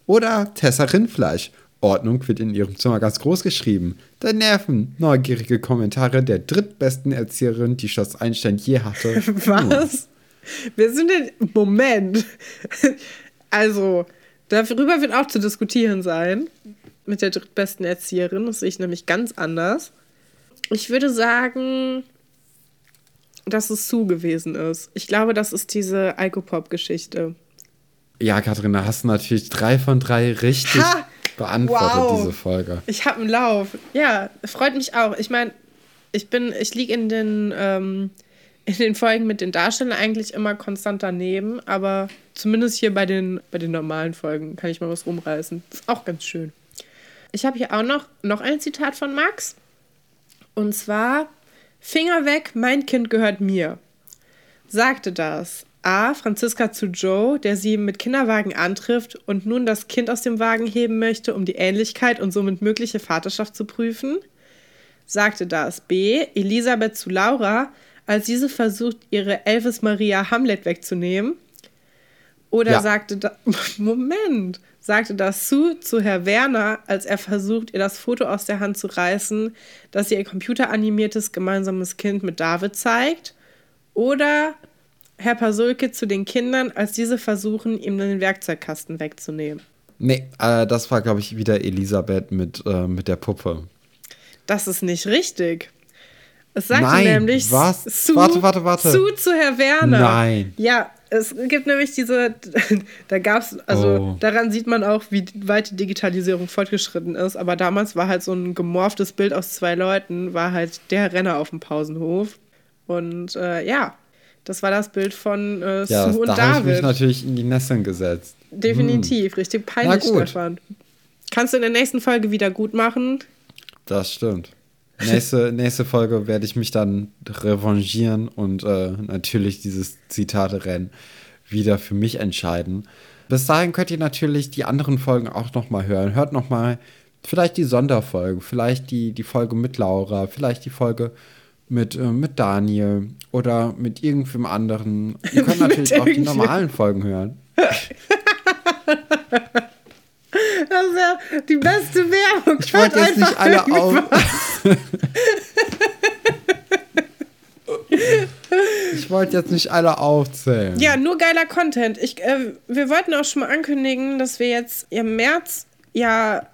Oder Tessa Rindfleisch. Ordnung wird in ihrem Zimmer ganz groß geschrieben. Da nerven neugierige Kommentare der drittbesten Erzieherin, die Schloss Einstein je hatte. Was? Wir sind denn. Moment. Also, darüber wird auch zu diskutieren sein. Mit der drittbesten Erzieherin. Das sehe ich nämlich ganz anders. Ich würde sagen, dass es Sue gewesen ist. Ich glaube, das ist diese Alkopop-Geschichte. Ja, Katharina, hast du natürlich drei von drei richtig ha! beantwortet, wow. diese Folge. Ich habe einen Lauf. Ja, freut mich auch. Ich meine, ich bin, ich liege in den, ähm, in den Folgen mit den Darstellern eigentlich immer konstant daneben, aber zumindest hier bei den, bei den normalen Folgen kann ich mal was rumreißen. Ist auch ganz schön. Ich habe hier auch noch, noch ein Zitat von Max. Und zwar Finger weg, mein Kind gehört mir. Sagte das A. Franziska zu Joe, der sie mit Kinderwagen antrifft und nun das Kind aus dem Wagen heben möchte, um die Ähnlichkeit und somit mögliche Vaterschaft zu prüfen. Sagte das B. Elisabeth zu Laura, als diese versucht, ihre Elvis Maria Hamlet wegzunehmen. Oder ja. sagte da Moment, sagte das Sue zu Herr Werner, als er versucht, ihr das Foto aus der Hand zu reißen, das ihr computeranimiertes gemeinsames Kind mit David zeigt. Oder Herr Pasulke zu den Kindern, als diese versuchen, ihm den Werkzeugkasten wegzunehmen. Nee, äh, das war, glaube ich, wieder Elisabeth mit, äh, mit der Puppe. Das ist nicht richtig. Es sagte Nein, nämlich was? Sue, warte, warte, warte. Sue zu Herr Werner. Nein. Ja, es gibt nämlich diese, da gab es, also oh. daran sieht man auch, wie weit die Digitalisierung fortgeschritten ist. Aber damals war halt so ein gemorftes Bild aus zwei Leuten, war halt der Renner auf dem Pausenhof. Und äh, ja, das war das Bild von äh, ja, Sue und da David. Da habe ich mich natürlich in die Nesseln gesetzt. Definitiv, hm. richtig peinlich, Stefan. Kannst du in der nächsten Folge wieder gut machen? Das stimmt. Nächste, nächste Folge werde ich mich dann revanchieren und äh, natürlich dieses Zitate-Rennen wieder für mich entscheiden. Bis dahin könnt ihr natürlich die anderen Folgen auch nochmal hören. Hört nochmal vielleicht die Sonderfolge, vielleicht die, die Folge mit Laura, vielleicht die Folge mit, äh, mit Daniel oder mit irgendwem anderen. Ihr könnt natürlich auch die normalen Folgen hören. Das ist ja die beste Werbung. Ich wollte jetzt nicht alle auf. ich wollte jetzt nicht alle aufzählen. Ja, nur geiler Content. Ich, äh, wir wollten auch schon mal ankündigen, dass wir jetzt im März ja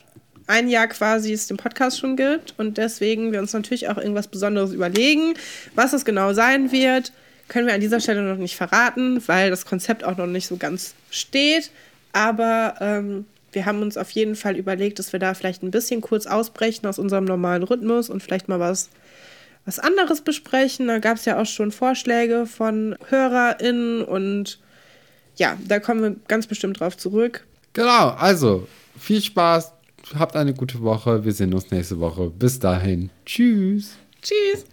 ein Jahr quasi es den Podcast schon gibt und deswegen wir uns natürlich auch irgendwas Besonderes überlegen. Was es genau sein wird, können wir an dieser Stelle noch nicht verraten, weil das Konzept auch noch nicht so ganz steht. Aber ähm, wir haben uns auf jeden Fall überlegt, dass wir da vielleicht ein bisschen kurz ausbrechen aus unserem normalen Rhythmus und vielleicht mal was, was anderes besprechen. Da gab es ja auch schon Vorschläge von HörerInnen und ja, da kommen wir ganz bestimmt drauf zurück. Genau, also viel Spaß, habt eine gute Woche. Wir sehen uns nächste Woche. Bis dahin. Tschüss. Tschüss.